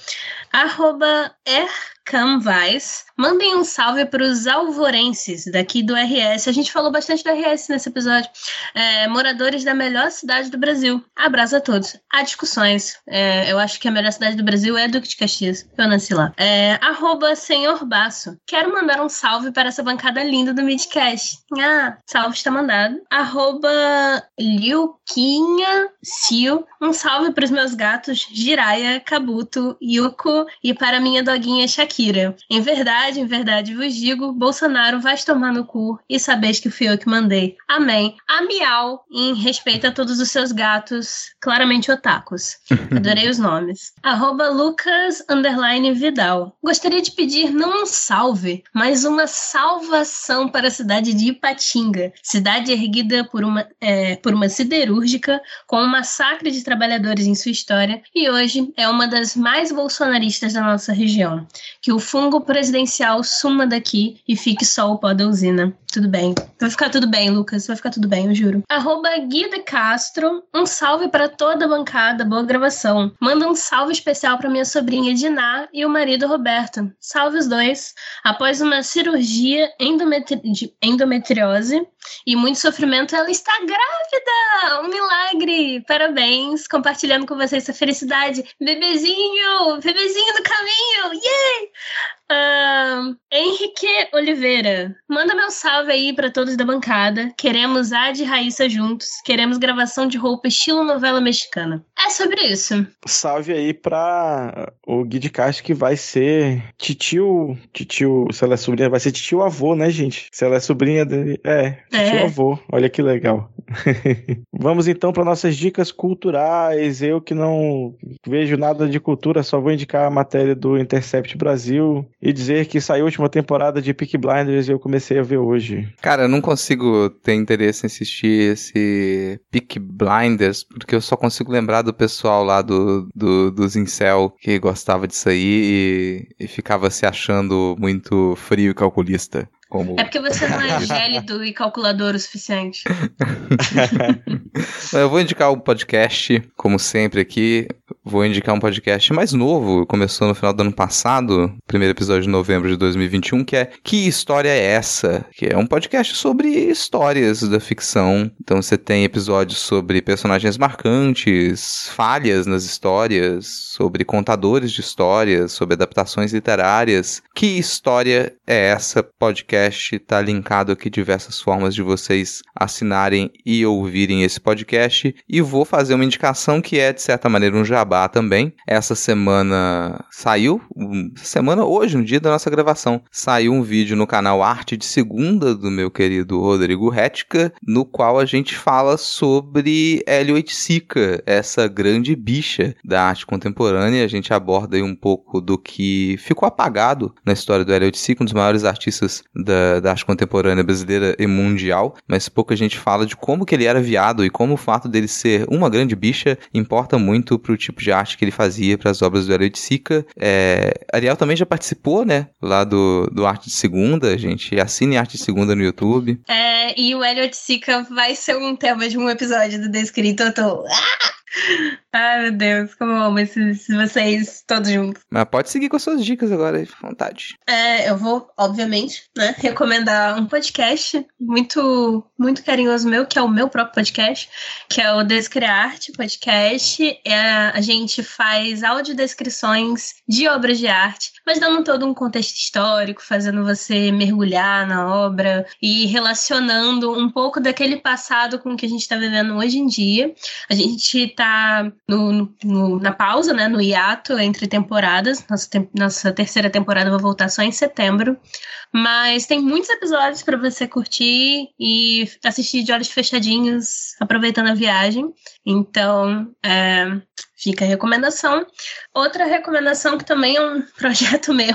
Arroba Canvas. Mandem um salve para os alvorenses daqui do RS. A gente falou bastante do RS nesse episódio. É, moradores da melhor cidade do Brasil. Abraço a todos. Há discussões. É, eu acho que a melhor cidade do Brasil é Duque de Caxias. Eu nasci lá. É, arroba Senhor Baço. Quero mandar um salve para essa bancada linda do Midcast. Ah, salve está mandado. Arroba Liuquinha Sil. Um salve para os meus gatos Jiraya, Kabuto, Yuko e para minha doguinha Shakira Shakira. Em verdade, em verdade vos digo, Bolsonaro vai tomar no cu e sabeis que fui eu que mandei. Amém. A miau em respeito a todos os seus gatos, claramente otakus. Adorei os nomes. Arroba Lucas Vidal. Gostaria de pedir não um salve, mas uma salvação para a cidade de Ipatinga, cidade erguida por uma, é, por uma siderúrgica com um massacre de trabalhadores em sua história e hoje é uma das mais bolsonaristas da nossa região. Que o fungo presidencial suma daqui e fique só o pó da usina. Tudo bem. Vai ficar tudo bem, Lucas. Vai ficar tudo bem, eu juro. Arroba Guida Castro. Um salve para toda a bancada. Boa gravação. Manda um salve especial para minha sobrinha Diná e o marido Roberto. Salve os dois. Após uma cirurgia endometri endometriose e muito sofrimento, ela está grávida! Um milagre! Parabéns! Compartilhando com vocês essa felicidade. Bebezinho! Bebezinho no caminho! Yay! Uh, Henrique Oliveira, manda meu salve aí para todos da bancada. Queremos Ad e Raíssa juntos. Queremos gravação de roupa estilo novela mexicana. É sobre isso. Salve aí pra o Gui de Castro que vai ser titio. Titio, se ela é sobrinha, vai ser titio avô, né, gente? Se ela é sobrinha dele. É, titio é. avô. Olha que legal. Vamos então para nossas dicas culturais. Eu que não vejo nada de cultura, só vou indicar a matéria do Intercept Brasil e dizer que saiu a última temporada de Peak Blinders e eu comecei a ver hoje. Cara, eu não consigo ter interesse em assistir esse Peak Blinders porque eu só consigo lembrar do pessoal lá do, do, dos Incel que gostava disso aí e, e ficava se achando muito frio e calculista. Como... É porque você não é gélido e calculador o suficiente. Eu vou indicar um podcast, como sempre aqui. Vou indicar um podcast mais novo, começou no final do ano passado, primeiro episódio de novembro de 2021, que é Que História é Essa? Que é um podcast sobre histórias da ficção. Então você tem episódios sobre personagens marcantes, falhas nas histórias, sobre contadores de histórias, sobre adaptações literárias. Que História é Essa? Podcast podcast está linkado aqui diversas formas de vocês assinarem e ouvirem esse podcast. E vou fazer uma indicação que é, de certa maneira, um jabá também. Essa semana saiu, semana, hoje, no dia da nossa gravação, saiu um vídeo no canal Arte de Segunda do meu querido Rodrigo Retka, no qual a gente fala sobre Hélio Sica, essa grande bicha da arte contemporânea. A gente aborda aí um pouco do que ficou apagado na história do Hélio Sica, um dos maiores artistas da, da arte contemporânea brasileira e mundial, mas pouca gente fala de como que ele era viado e como o fato dele ser uma grande bicha importa muito pro tipo de arte que ele fazia para as obras do Hélio de Sica. É, Ariel também já participou, né, lá do, do Arte de Segunda, gente. Assine Arte de Segunda no YouTube. É, e o de Sica vai ser um tema de um episódio do Descrito. Eu tô... Ah! Ai, meu Deus, como eu amo esses, vocês todos juntos. Mas pode seguir com as suas dicas agora, de vontade. É, eu vou, obviamente, né, recomendar um podcast muito, muito carinhoso meu, que é o meu próprio podcast, que é o Descriarte Podcast. É, a gente faz audiodescrições de obras de arte, mas dando todo um contexto histórico, fazendo você mergulhar na obra e relacionando um pouco daquele passado com o que a gente está vivendo hoje em dia. A gente tá no, na pausa, né, no hiato entre temporadas. Nossa, te nossa terceira temporada vai voltar só em setembro. Mas tem muitos episódios para você curtir e assistir de olhos fechadinhos, aproveitando a viagem. Então, é, fica a recomendação. Outra recomendação que também é um projeto meu.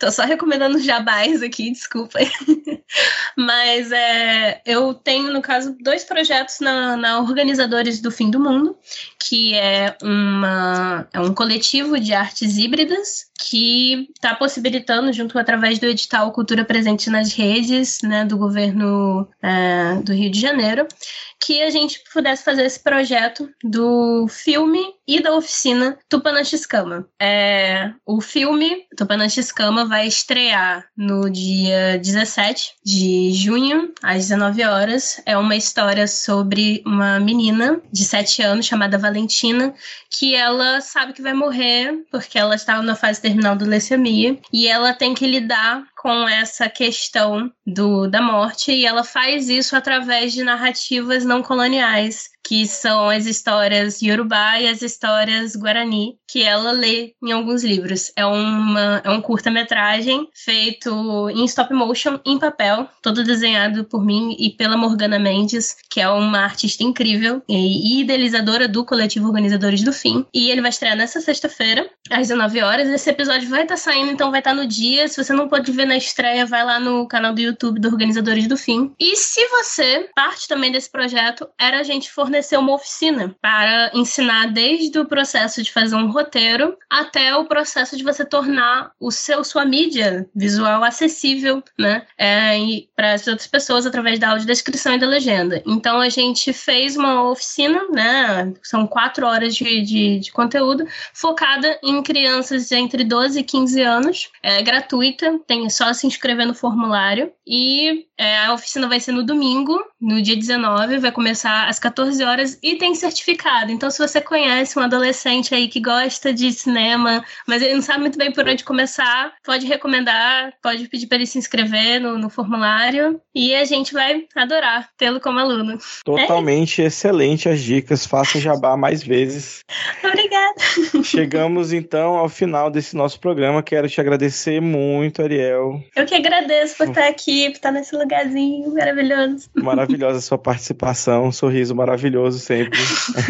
Tô só recomendando jabás aqui, desculpa. Mas é, eu tenho, no caso, dois projetos na, na Organizadores do Fim do Mundo, que é, uma, é um coletivo de artes híbridas que está possibilitando, junto através do edital Cultura Presente nas Redes, né, do governo é, do Rio de Janeiro, que a gente pudesse fazer esse projeto do filme e da oficina Tupanaxiscama. É, o filme Tupanaxiscama vai estrear no dia 17 de junho, às 19 horas. É uma história sobre uma menina de 7 anos chamada Valentina, que ela sabe que vai morrer porque ela está na fase terminal do leucemia e ela tem que lidar com essa questão do, da morte e ela faz isso através de narrativas não coloniais que são as histórias Yorubá e as histórias Guarani, que ela lê em alguns livros. É, uma, é um curta-metragem feito em stop motion, em papel, todo desenhado por mim e pela Morgana Mendes, que é uma artista incrível e idealizadora do coletivo Organizadores do Fim. E ele vai estrear nessa sexta-feira, às 19 horas. Esse episódio vai estar tá saindo, então vai estar tá no dia. Se você não pode ver na estreia, vai lá no canal do YouTube do Organizadores do Fim. E se você, parte também desse projeto, era a gente fornecer uma oficina para ensinar desde o processo de fazer um roteiro até o processo de você tornar o seu sua mídia visual acessível, né, é, para as outras pessoas através da audiodescrição e da legenda. Então a gente fez uma oficina, né, são quatro horas de, de, de conteúdo focada em crianças entre 12 e 15 anos, é gratuita, tem só se inscrever no formulário. E é, a oficina vai ser no domingo, no dia 19, vai começar às 14 horas e tem certificado. Então, se você conhece um adolescente aí que gosta de cinema, mas ele não sabe muito bem por onde começar, pode recomendar, pode pedir para ele se inscrever no, no, formulário e a gente vai adorar tê-lo como aluno. Totalmente é excelente as dicas, faça jabá mais vezes. Obrigada. Chegamos então ao final desse nosso programa. Quero te agradecer muito, Ariel. Eu que agradeço por estar aqui, por estar nesse lugarzinho maravilhoso. Maravilhosa a sua participação, um sorriso maravilhoso sempre.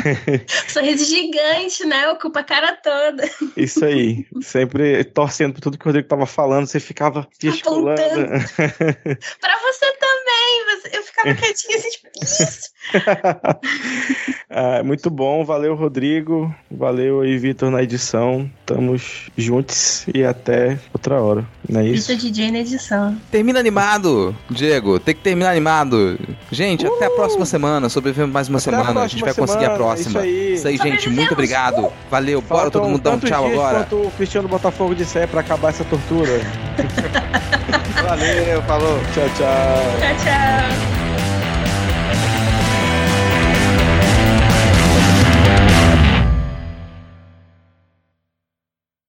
sorriso gigante, né? Ocupa a cara toda. Isso aí. Sempre torcendo por tudo que o Rodrigo estava falando, você ficava gesticulando. pra você também, eu ficava quietinha assim, tipo, isso. ah, muito bom, valeu Rodrigo, valeu aí Vitor na edição, estamos juntos e até outra hora, não é isso? Vitor DJ na edição. Termina animado, Diego, tem que terminar animado. Gente, uh! até a próxima semana, sobrevivemos mais uma até semana, a, a, gente vai semana, conseguir a próxima. Isso aí, isso aí gente, muito obrigado, valeu, bora todo mundo dar um tchau agora. Quanto o Cristiano Botafogo disser pra acabar essa tortura. valeu, falou. Tchau, tchau. Tchau, tchau.